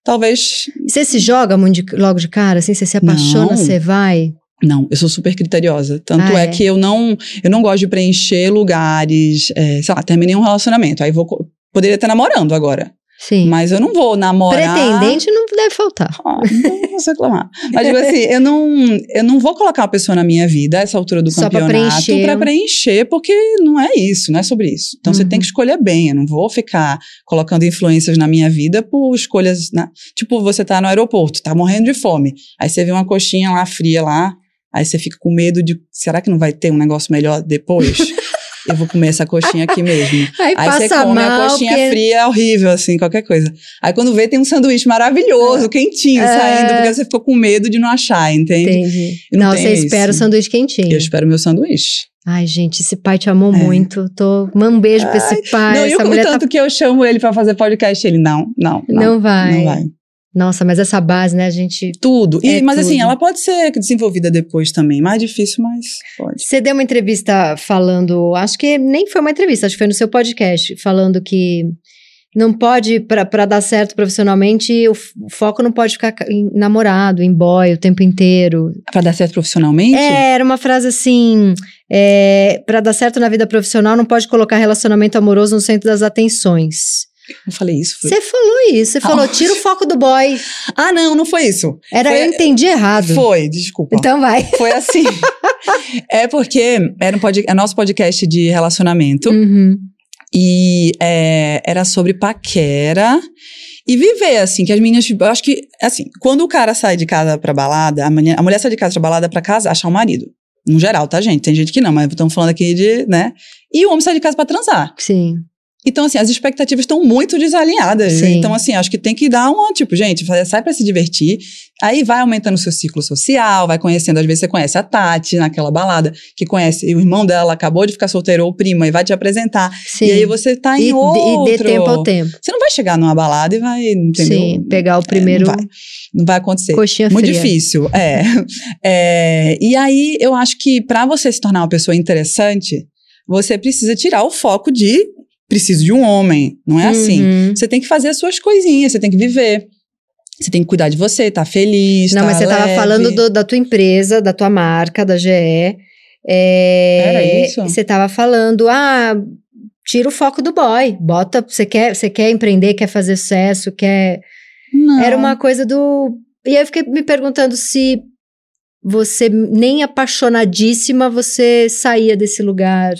talvez. Você se joga muito de- logo de cara, assim? Você se apaixona, Não. você vai? Não, eu sou super criteriosa. Tanto Ah, é, é? que eu não, eu não gosto de preencher lugares. é, sei lá, terminei um relacionamento. Aí vou. Poderia estar namorando agora. Sim. Mas eu não vou namorar. Pretendente não deve faltar. Ah, não vou reclamar. Mas, tipo assim, eu não, eu não vou colocar uma pessoa na minha vida a essa altura do Só pra campeonato preencher. pra preencher, porque não é isso, não é sobre isso. Então você Uhum. tem que escolher bem. Eu não vou ficar colocando influências na minha vida por escolhas. Tipo, você tá no aeroporto, tá morrendo de fome. Aí você vê uma coxinha lá fria lá, aí você fica com medo de. Será que não vai ter um negócio melhor depois? [laughs] Eu vou comer essa coxinha aqui mesmo. [laughs] Aí, Aí você come mal, a coxinha porque- fria, é horrível, assim, qualquer coisa. Aí quando vê, tem um sanduíche maravilhoso, quentinho, É. saindo, porque você ficou com medo de não achar, entende? Entendi. Eu não Não, você espera o sanduíche quentinho. Eu espero meu sanduíche. Ai, gente, esse pai te amou É. muito. Tô... Manda um beijo pra esse pai. não, e Essa o mulher tanto tá... que eu chamo ele pra fazer podcast, ele, não, não, não. Não vai. Não vai. Nossa, mas essa base, né, a gente... Tudo. E, É mas assim, tudo. ela pode ser desenvolvida depois também. Mais difícil, mas pode. Você deu uma entrevista falando... Acho que nem foi uma entrevista, acho que foi no seu podcast. Falando que não pode, pra pra dar certo profissionalmente, o foco não pode ficar em namorado, em boy o tempo inteiro. Pra dar certo profissionalmente? É, era uma frase assim: é, para dar certo na vida profissional, não pode colocar relacionamento amoroso no centro das atenções. Eu falei isso. Foi... Você falou isso, você falou, Ah. [laughs] tira o foco do boy. Ah, não, não foi isso. Era, Foi- eu entendi errado. Foi, desculpa. Então vai. Foi assim. [laughs] é porque era um pod... é nosso podcast de relacionamento. Uhum. E é, era sobre paquera e viver, assim, que as meninas. Eu acho que, assim, quando o cara sai de casa pra balada, a mulher, a mulher sai de casa pra balada pra casa, achar um marido. No geral, tá, gente? Tem gente que não, mas estamos falando aqui de, né? E o homem sai de casa pra transar. Sim. Então, assim, as expectativas estão muito desalinhadas. Sim. Então, assim, acho que tem que dar uma, tipo, gente, sai pra se divertir. Aí vai aumentando o seu ciclo social, vai conhecendo, às vezes você conhece a Tati naquela balada, que conhece, e o irmão dela acabou de ficar solteiro ou prima e vai te apresentar. Sim. E aí você tá em e, outro. e dê tempo ao tempo. Você não vai chegar numa balada e vai, entendeu? Sim, pegar o primeiro não vai. Não vai acontecer. coxinha Muito fria. difícil, é. [laughs] É, E aí, eu acho que pra você se tornar uma pessoa interessante, você precisa tirar o foco de preciso de um homem. Não é assim. Uhum. Você tem que fazer as suas coisinhas, você tem que viver. Você tem que cuidar de você, tá feliz, Não, tá mas você tava leve. falando do- da tua empresa, da tua marca, da GE. É, Era isso? Você tava falando, ah, tira o foco do boy. Bota, você quer, você quer empreender, quer fazer sucesso, quer. Não. Era uma coisa do. E aí eu fiquei me perguntando se você, nem apaixonadíssima, você saía desse lugar.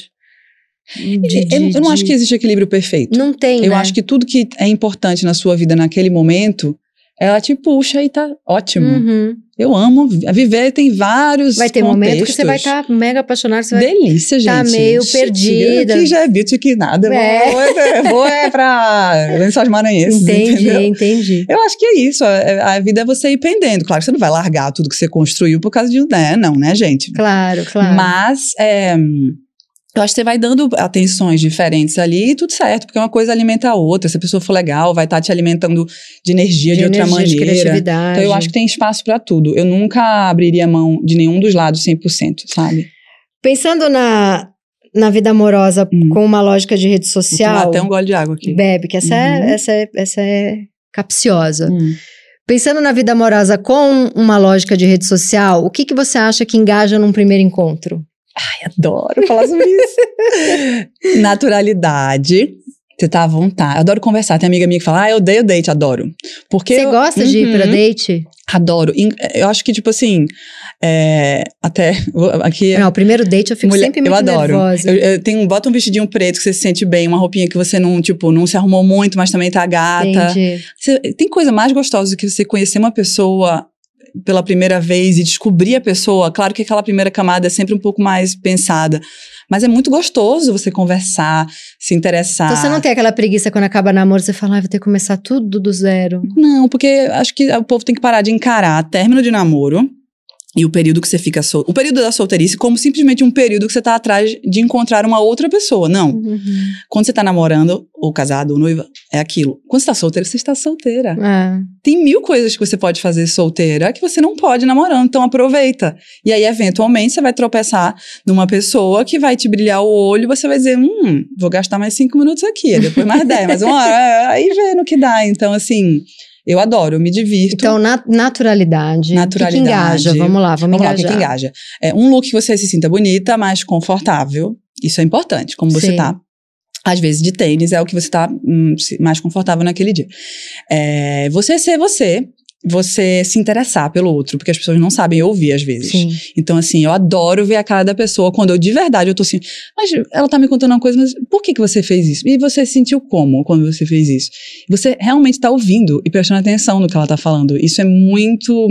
De- de- eu, eu não acho de- que existe equilíbrio perfeito. Não tem, Eu né? acho que tudo que é importante na sua vida naquele momento, ela te puxa e tá ótimo. Uhum. Eu amo. vi- Viver tem vários. Vai ter momento que você vai contextos. estar mega apaixonado, você vai Delícia, gente. tá meio Chique. perdida. Aqui já é beauty que nada. É. Vou, é, vou é pra [laughs] Lençóis Maranhenses, Entendi, entendeu? entendi. Eu acho que é isso. A, a vida é você ir pendendo. Claro que você não vai largar tudo que você construiu por causa de né? Não, né, gente? Claro, claro. Mas é, eu acho que você vai dando atenções diferentes ali e tudo certo, porque uma coisa alimenta a outra. Se a pessoa for legal, vai estar te alimentando de energia de, outra energia, de maneira. criatividade. Então eu acho que tem espaço pra tudo. Eu nunca abriria mão de nenhum dos lados 100%, sabe? Pensando na, na vida amorosa Hum. com uma lógica de rede Vou social, até um gole de água aqui. bebe, que essa, Uhum. é, essa, é, essa é capciosa. Hum. Pensando na vida amorosa com uma lógica de rede social, o que, que você acha que engaja num primeiro encontro? Ai, adoro falar sobre isso. [laughs] Naturalidade. Você tá à vontade. Adoro conversar. Tem amiga minha que fala, ah, eu odeio date, adoro. Porque Você eu- gosta de ir pra Uhum. date? Adoro. Eu acho que, tipo assim, é, até [laughs] aqui. Não, o primeiro date eu fico Mulher- sempre eu muito adoro. nervosa. Eu, eu tenho, bota um vestidinho preto que você se sente bem, uma roupinha que você não, tipo, não se arrumou muito, mas também tá gata. Entendi. Você- tem coisa mais gostosa do que você conhecer uma pessoa pela primeira vez e descobrir a pessoa. Claro que aquela primeira camada é sempre um pouco mais pensada. Mas é muito gostoso você conversar, se interessar. Então você não tem aquela preguiça quando acaba namoro, você fala, ah, vou ter que começar tudo do zero. Não, porque acho que o povo tem que parar de encarar término de namoro e o período que você fica sol... o período da solteirice como simplesmente um período que você tá atrás de encontrar uma outra pessoa. Não. Uhum. Quando você tá namorando, ou casado, ou noiva, é aquilo. Quando você tá solteira, você está solteira. É. Tem mil coisas que você pode fazer solteira que você não pode namorando, então aproveita. E aí, eventualmente, você vai tropeçar numa pessoa que vai te brilhar o olho você vai dizer, hum, vou gastar mais cinco minutos aqui, depois mais dez, mais uma hora, [laughs] aí vê no que dá. Então, assim, eu adoro, eu me divirto. Então, na- naturalidade. Naturalidade. Que, que engaja? Vamos lá, vamos, Vamos lá, o que, engajar. que engaja? É um look que você se sinta bonita, mais confortável. Isso é importante, como você Sim. tá. Às vezes, de tênis é o que você tá hum, mais confortável naquele dia. É, você ser você, você se interessar pelo outro, porque as pessoas não sabem ouvir às vezes. Sim. Então, assim, eu adoro ver a cara da pessoa quando eu de verdade eu tô assim, mas ela tá me contando uma coisa, mas por que que você fez isso? E você se sentiu como quando você fez isso? Você realmente tá ouvindo e prestando atenção no que ela tá falando. Isso é muito.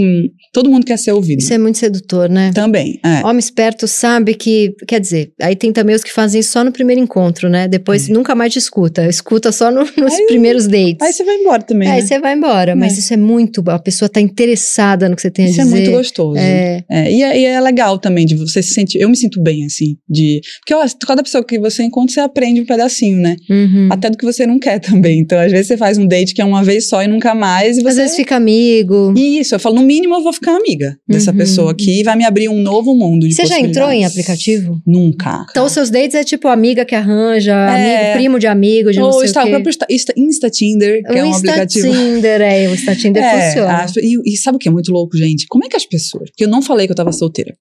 Todo mundo quer ser ouvido. Isso é muito sedutor, né? Também, é. Homem esperto sabe que. Quer dizer, aí tem também os que fazem isso só no primeiro encontro, né? Depois nunca mais te escuta. Escuta só no- nos Aí- primeiros dates. Aí você vai embora também. É, aí né? você vai embora. Mas É. isso é muito. A pessoa tá interessada no que você tem a Isso é dizer. muito gostoso. É. É, e, é, e é legal também de você se sentir. Eu me sinto bem, assim, de. Porque que cada pessoa que você encontra, você aprende um pedacinho, né? Uhum. Até do que você não quer [laughs] também. Então, às vezes, você faz um date que é uma vez só e nunca mais. E Às você. vezes fica amigo. Isso, eu falo, no mínimo eu vou ficar amiga dessa Uhum. pessoa aqui e vai me abrir um novo mundo de Você já entrou em aplicativo? Nunca. Então, os seus dates é tipo amiga que arranja, É. amigo, primo de amigo, de não Ou sei está, o o quê. próprio Insta, Insta, Insta Tinder, que o é um Insta aplicativo. Tinder, é, o Insta Tinder [laughs] É, funciona. E, e sabe o que é muito louco, gente? Como é que as pessoas. Porque eu não falei que eu tava solteira.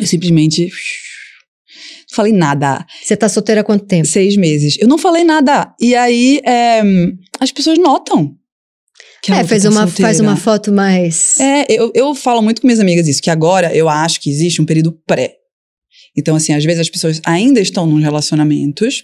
Eu simplesmente. Não falei nada. Você tá solteira há quanto tempo? Seis meses. Eu não falei nada. E aí, é, as pessoas notam. Que É, faz tá uma, solteira. faz uma foto mais. É, eu, eu falo muito com minhas amigas isso, que agora eu acho que existe um período pré. Então, assim, às vezes as pessoas ainda estão nos relacionamentos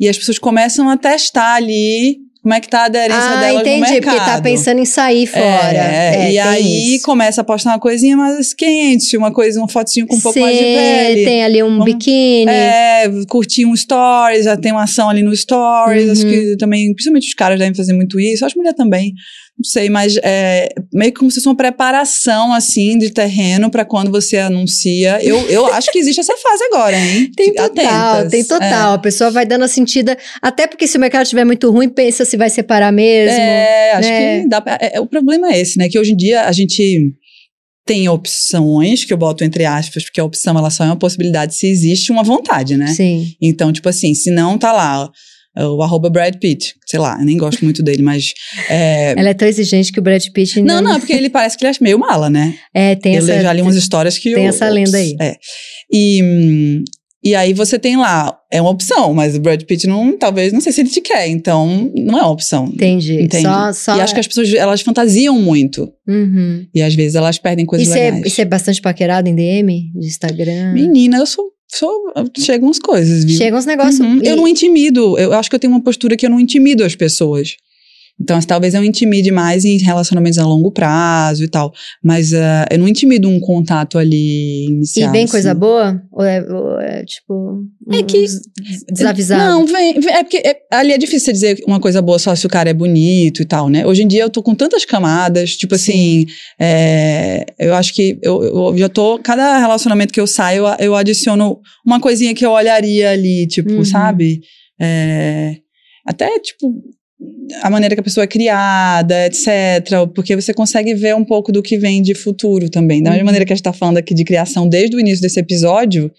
e as pessoas começam a testar ali como é que tá a aderência ah, delas entendi, no mercado. porque tá pensando em sair fora. É, É, e aí isso. começa a postar uma coisinha mais quente, uma coisa, uma fotinho com um pouco mais de pele. Tem ali um biquíni. É, curtir um stories, já tem uma ação ali no stories. Acho Uhum. que também, principalmente os caras devem fazer muito isso. Acho que mulher também. Não sei, mas é meio que como se fosse uma preparação, assim, de terreno pra quando você anuncia. Eu, eu acho que existe essa fase agora, hein? [laughs] Tem total, Atentas. tem total. A pessoa vai dando a sentida. Até porque se o mercado estiver muito ruim, pensa se vai separar mesmo. É, acho né? que dá pra, é, é, O problema é esse, né? Que hoje em dia a gente tem opções, que eu boto entre aspas, porque a opção ela só é uma possibilidade se existe uma vontade, né? Sim. Então, tipo assim, se não tá lá o arroba Brad Pitt, sei lá, eu nem gosto muito dele, mas. É, Ela é tão exigente que o Brad Pitt ainda não, não, é porque ele parece que ele é meio mala, né? É, tem eu essa. já li umas histórias que. tem eu- essa lenda aí. É. E. E aí você tem lá, é uma opção, mas o Brad Pitt não, talvez, não sei se ele te quer, então não é uma opção. Entendi. Entende? Só, só... E acho que as pessoas, elas fantasiam muito. Uhum. E às vezes elas perdem E coisas você é, legais. você é bastante paquerado em DM? De Instagram? Menina, eu sou, sou. Chegam umas coisas, viu? Chega uns negócios. Uhum. e- Eu não intimido. Eu acho que eu tenho uma postura que eu não intimido as pessoas. Então, talvez eu intimide mais em relacionamentos a longo prazo e tal. Mas ah, eu não intimido um contato ali E inicial. vem coisa assim. boa? Ou é, ou é, tipo. É que- uns desavisado? Não, vem, vem- é porque é- ali é difícil você dizer uma coisa boa só se o cara é bonito e tal, né? Hoje em dia eu tô com tantas camadas, tipo assim, é, eu acho que eu, eu já tô, cada relacionamento que eu saio, eu, eu adiciono uma coisinha que eu olharia ali, tipo, Uhum. sabe? É, até, tipo, a maneira que a pessoa é criada, etc. Porque você consegue ver um pouco do que vem de futuro também. Da mesma Uhum. maneira que a gente tá falando aqui de criação desde o início desse episódio,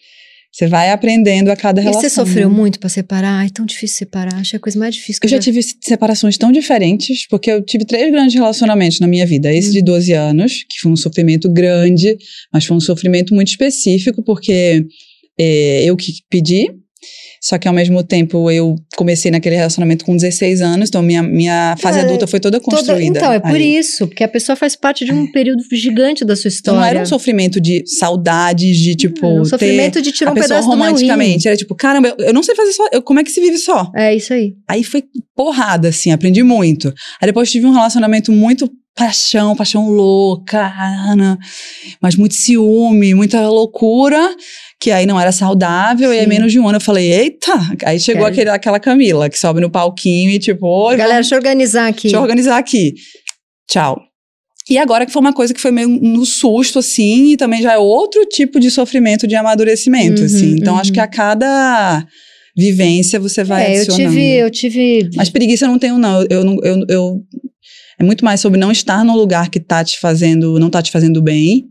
Você vai aprendendo a cada E relação. você sofreu né? muito pra separar? Ai, tão difícil separar. Acho que é a coisa mais difícil que Eu já tive separações tão diferentes, porque eu tive três grandes relacionamentos na minha vida. Esse Hum. de 12 anos, que foi um sofrimento grande, mas foi um sofrimento muito específico, porque é, eu que pedi, só que ao mesmo tempo eu comecei naquele relacionamento com 16 anos, então minha, minha fase É, adulta foi toda Toda- construída. Então, é por ali. isso, porque a pessoa faz parte de um período gigante da sua história. Não era um sofrimento de saudades, de tipo. Era um sofrimento de tirar um pedaço romanticamente. Era tipo, caramba, eu, eu não sei fazer só. eu- como é que se vive só? É isso aí. Aí foi porrada, assim, aprendi muito. Aí depois tive um relacionamento muito paixão, paixão louca, mas muito ciúme, muita loucura, que aí não era saudável. E aí, Sim. menos de um ano, eu falei, eita! Aí chegou aquele, aquela Camila, que sobe no palquinho e tipo, oi, Galera, deixa eu organizar aqui. Deixa eu organizar aqui. Tchau. E agora que foi uma coisa que foi meio no susto, assim, e também já é outro tipo de sofrimento de amadurecimento, Uhum, assim. Então, uhum. acho que a cada vivência você vai é, eu adicionando. tive, eu tive. Mas preguiça eu não tenho, não. Eu, não- eu, eu- é muito mais sobre não estar num lugar que tá te fazendo, não tá te fazendo bem.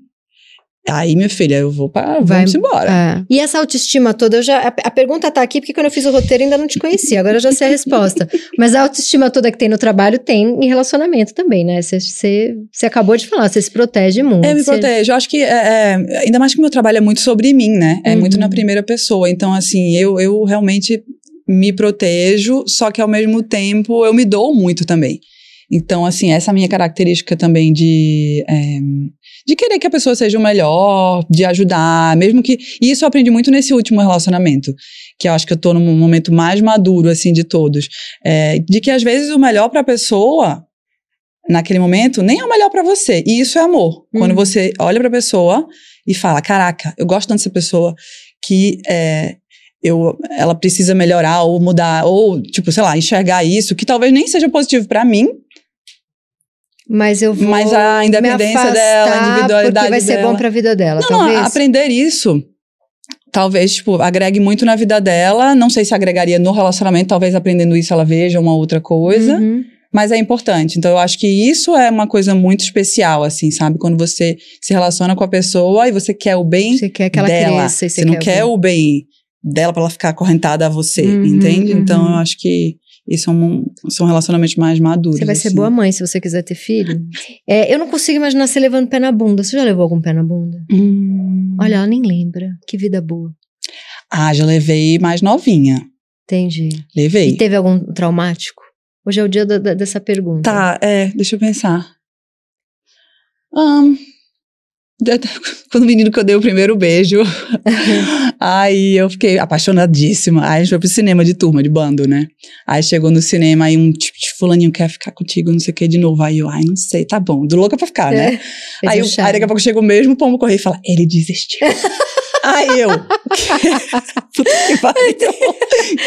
Aí, minha filha, eu vou para, Vai- vamos embora. É. E essa autoestima toda, eu já. A, a pergunta tá aqui porque quando eu fiz o roteiro eu ainda não te conhecia, agora eu já sei a resposta. Mas a autoestima toda que tem no trabalho tem em relacionamento também, né? Você- acabou de falar, você se protege muito. Eu me você- protejo. Eu acho que, é, é, ainda mais que o meu trabalho é muito sobre mim, né? É Uhum. muito na primeira pessoa. Então, assim, eu, eu realmente me protejo, só que ao mesmo tempo eu me dou muito também. Então, assim, essa minha característica também de, é, de querer que a pessoa seja o melhor, de ajudar, mesmo que. E isso eu aprendi muito nesse último relacionamento, que eu acho que eu tô num momento mais maduro, assim, de todos. É, de que às vezes o melhor pra pessoa naquele momento nem é o melhor pra você. E isso é amor. Quando Uhum. você olha pra pessoa e fala: Caraca, eu gosto tanto dessa pessoa que é, eu, ela precisa melhorar ou mudar, ou, tipo, sei lá, enxergar isso, que talvez nem seja positivo pra mim, Mas eu vou. mas a me independência dela, a individualidade Porque vai ser dela. bom pra vida dela, Não, talvez. não, aprender isso. Talvez, tipo, agregue muito na vida dela. Não sei se agregaria no relacionamento, talvez aprendendo isso ela veja uma outra coisa. Uhum. Mas é importante. Então, eu acho que isso é uma coisa muito especial, assim, sabe? Quando você se relaciona com a pessoa e você quer o bem Você quer que ela dela. cresça. e Você não quer o o bem dela pra ela ficar acorrentada a você, Uhum, entende? Então, uhum. eu acho que é um, são relacionamentos mais maduros. Você vai ser assim. boa mãe se você quiser ter filho. É, eu não consigo imaginar você levando pé na bunda. Você já levou algum pé na bunda? Hum. Olha, ela nem lembra. Que vida boa. Ah, já levei mais novinha. Entendi. Levei. E teve algum traumático? Hoje é o dia da- da- dessa pergunta. Tá, é, deixa eu pensar. De- [laughs] quando o menino que eu dei o primeiro beijo, [laughs] aí eu fiquei apaixonadíssima. Aí a gente foi pro cinema de turma, de bando, né? Aí chegou no cinema, aí um tipo, de fulaninho quer ficar contigo, não sei o que, de novo. Aí eu, ai, não sei, tá bom, do louca pra ficar, né? É, Aí, eu- aí daqui a pouco chega o mesmo pombo correio e fala, ele desistiu. [laughs] aí eu, puta que [laughs] pariu,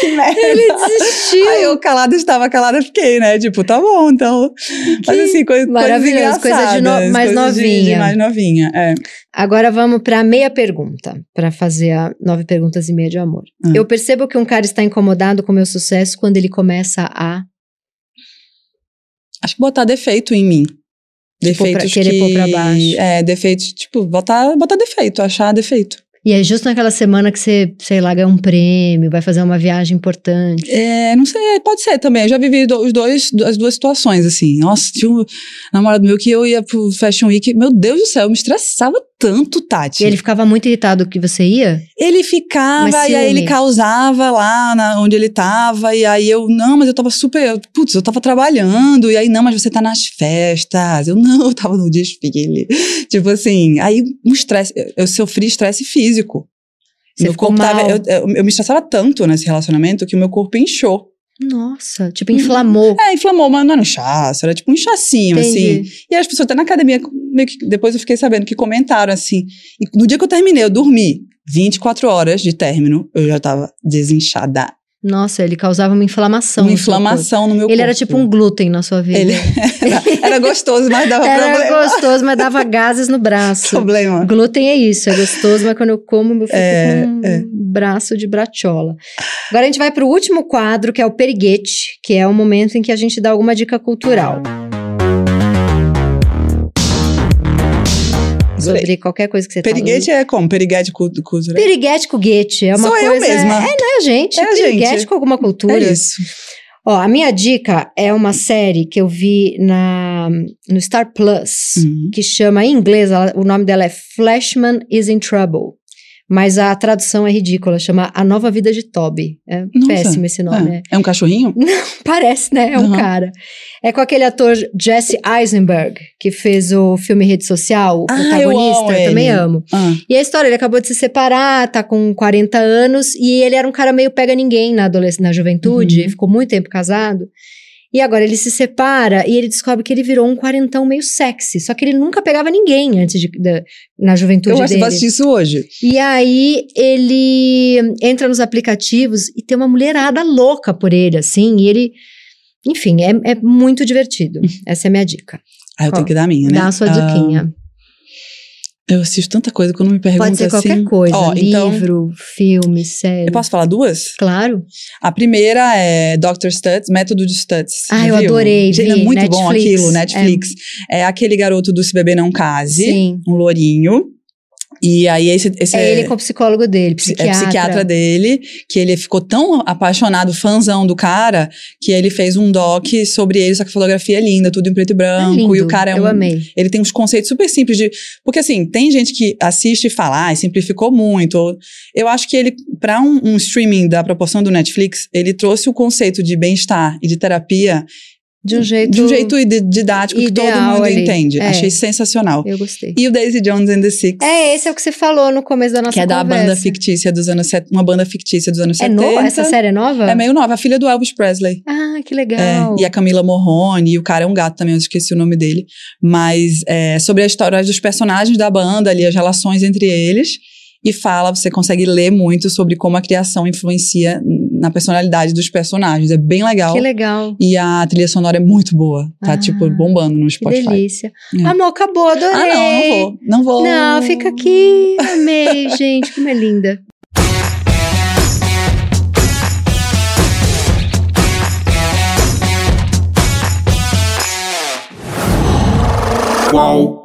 que merda. Ele desistiu. Aí eu calada estava calada, fiquei, né? Tipo, tá bom, então. Mas assim, coisa, maravilhoso, coisa de no- mais coisas de- de novinha. mais novinha, é. Agora vamos para meia pergunta, para fazer a nove perguntas e meia de amor. Hum. Eu percebo que um cara está incomodado com o meu sucesso quando ele começa a. Acho que botar defeito em mim. Tipo, pra Defeitos querer que... pôr pra baixo. É, defeitos, tipo, botar, botar defeito, achar defeito. E é justo naquela semana que você, sei lá, ganha um prêmio, vai fazer uma viagem importante. É, não sei, pode ser também. Eu já vivi do- os dois, as duas situações, assim. Nossa, tinha um namorado meu que eu ia pro Fashion Week. Meu Deus do céu, eu me estressava tanto, Tati. E ele ficava muito irritado que você ia? Ele ficava, e aí ele causava lá na, onde ele tava, e aí eu, não, mas eu tava super, putz, eu tava trabalhando, e aí, não, mas você tá nas festas, eu, não, [laughs] eu tava no desfile, tipo assim, aí um estresse, eu, sofri estresse físico. Você meu corpo tava, eu, eu, eu me estressava tanto nesse relacionamento que o meu corpo inchou. Nossa, tipo, inflamou. É, inflamou, mas não era um inchaço, era tipo um inchacinho, assim. E as pessoas até na academia, meio que, depois eu fiquei sabendo que comentaram assim. E no dia que eu terminei, eu dormi 24 horas de término, eu já tava desinchada. Nossa, ele causava uma inflamação. Uma inflamação no meu corpo. Ele era tipo um glúten na sua vida. Ele era, era gostoso, mas dava Era problema. gostoso, mas dava gases no braço. problema. Glúten é isso, é gostoso, mas quando eu como, eu fico É, com um é. braço de brachola. Agora a gente vai pro último quadro, que é o periguete, que é o momento em que a gente dá alguma dica cultural. Sobre qualquer coisa que você Periguete tá é como? Periguete cu- cultura? Piriguete com guete. É uma Sou eu coisa. mesma. É, não é a gente. É a piriguete gente. com alguma cultura. É isso. Ó, a minha dica é uma série que eu vi na, no Star Plus, Uhum. que chama em inglês, ela- o nome dela é Flashman is in Trouble. Mas a tradução é ridícula, chama A Nova Vida de Toby. É Nossa. péssimo esse nome, né? É. é um cachorrinho? [laughs] Parece, né? É um Uhum. cara. É com aquele ator Jesse Eisenberg, que fez o filme Rede Social, o Ah, eu protagonista. amo eu também amo. Ah, E a história, ele acabou de se separar, tá com 40 anos, e ele era um cara meio pega-ninguém na, adolesc- na juventude, Uhum. ficou muito tempo casado. E agora ele se separa e ele descobre que ele virou um quarentão meio sexy. Só que ele nunca pegava ninguém antes de, da- na juventude eu dele. vou assistir isso hoje. E aí ele entra nos aplicativos e tem uma mulherada louca por ele, assim, e ele. Enfim, é, é muito divertido. [laughs] Essa é a minha dica. Ah, eu Qual? tenho que dar a minha, né? Dá a sua Ah, diquinha. Eu assisto tanta coisa quando me perguntam Pode ser assim. qualquer coisa. Ó, então, livro, filme, série. eu posso falar duas? Claro. A primeira é Dr. Stutz, Método de Stutz. Ah, eu viu? adorei, É vi, muito bom Netflix. aquilo, Netflix. É. aquele garoto do Se Beber Não Case, Sim. um lourinho. E aí esse, esse É ele com o psicólogo dele, é psiquiatra. psiquiatra dele, que ele ficou tão apaixonado, fãzão do cara, que ele fez um doc sobre ele, só que a fotografia é linda, tudo em preto e É branco. lindo, e o cara é eu um, amei. ele tem uns conceitos super simples de. Porque assim, tem gente que assiste e fala, ah, simplificou muito. Eu acho que ele, para um, um streaming da proporção do Netflix, ele trouxe o conceito de bem-estar e de terapia De um jeito. de um jeito id- didático que todo mundo ali. entende. É. Achei sensacional. Eu gostei. E o Daisy Jones and the Six. É, esse é o que você falou no começo da nossa que é da conversa. banda fictícia dos anos set- uma banda fictícia dos anos É 70. nova? Essa série é nova? É meio nova, a filha do Elvis Presley. Ah, que É, legal. e a Camila Morrone, e o cara é um gato também, eu esqueci o nome dele. Mas é sobre a história dos personagens da banda ali, as relações entre eles. E fala, você consegue ler muito sobre como a criação influencia na personalidade dos personagens. É bem legal. Que legal. E a trilha sonora é muito boa. Tá, Ah, tipo, bombando no Que Spotify. delícia. É. Amor, acabou, adorei. Ah, não, não vou. Não vou. Não, fica aqui. Amei, [laughs] gente. Como é linda. Qual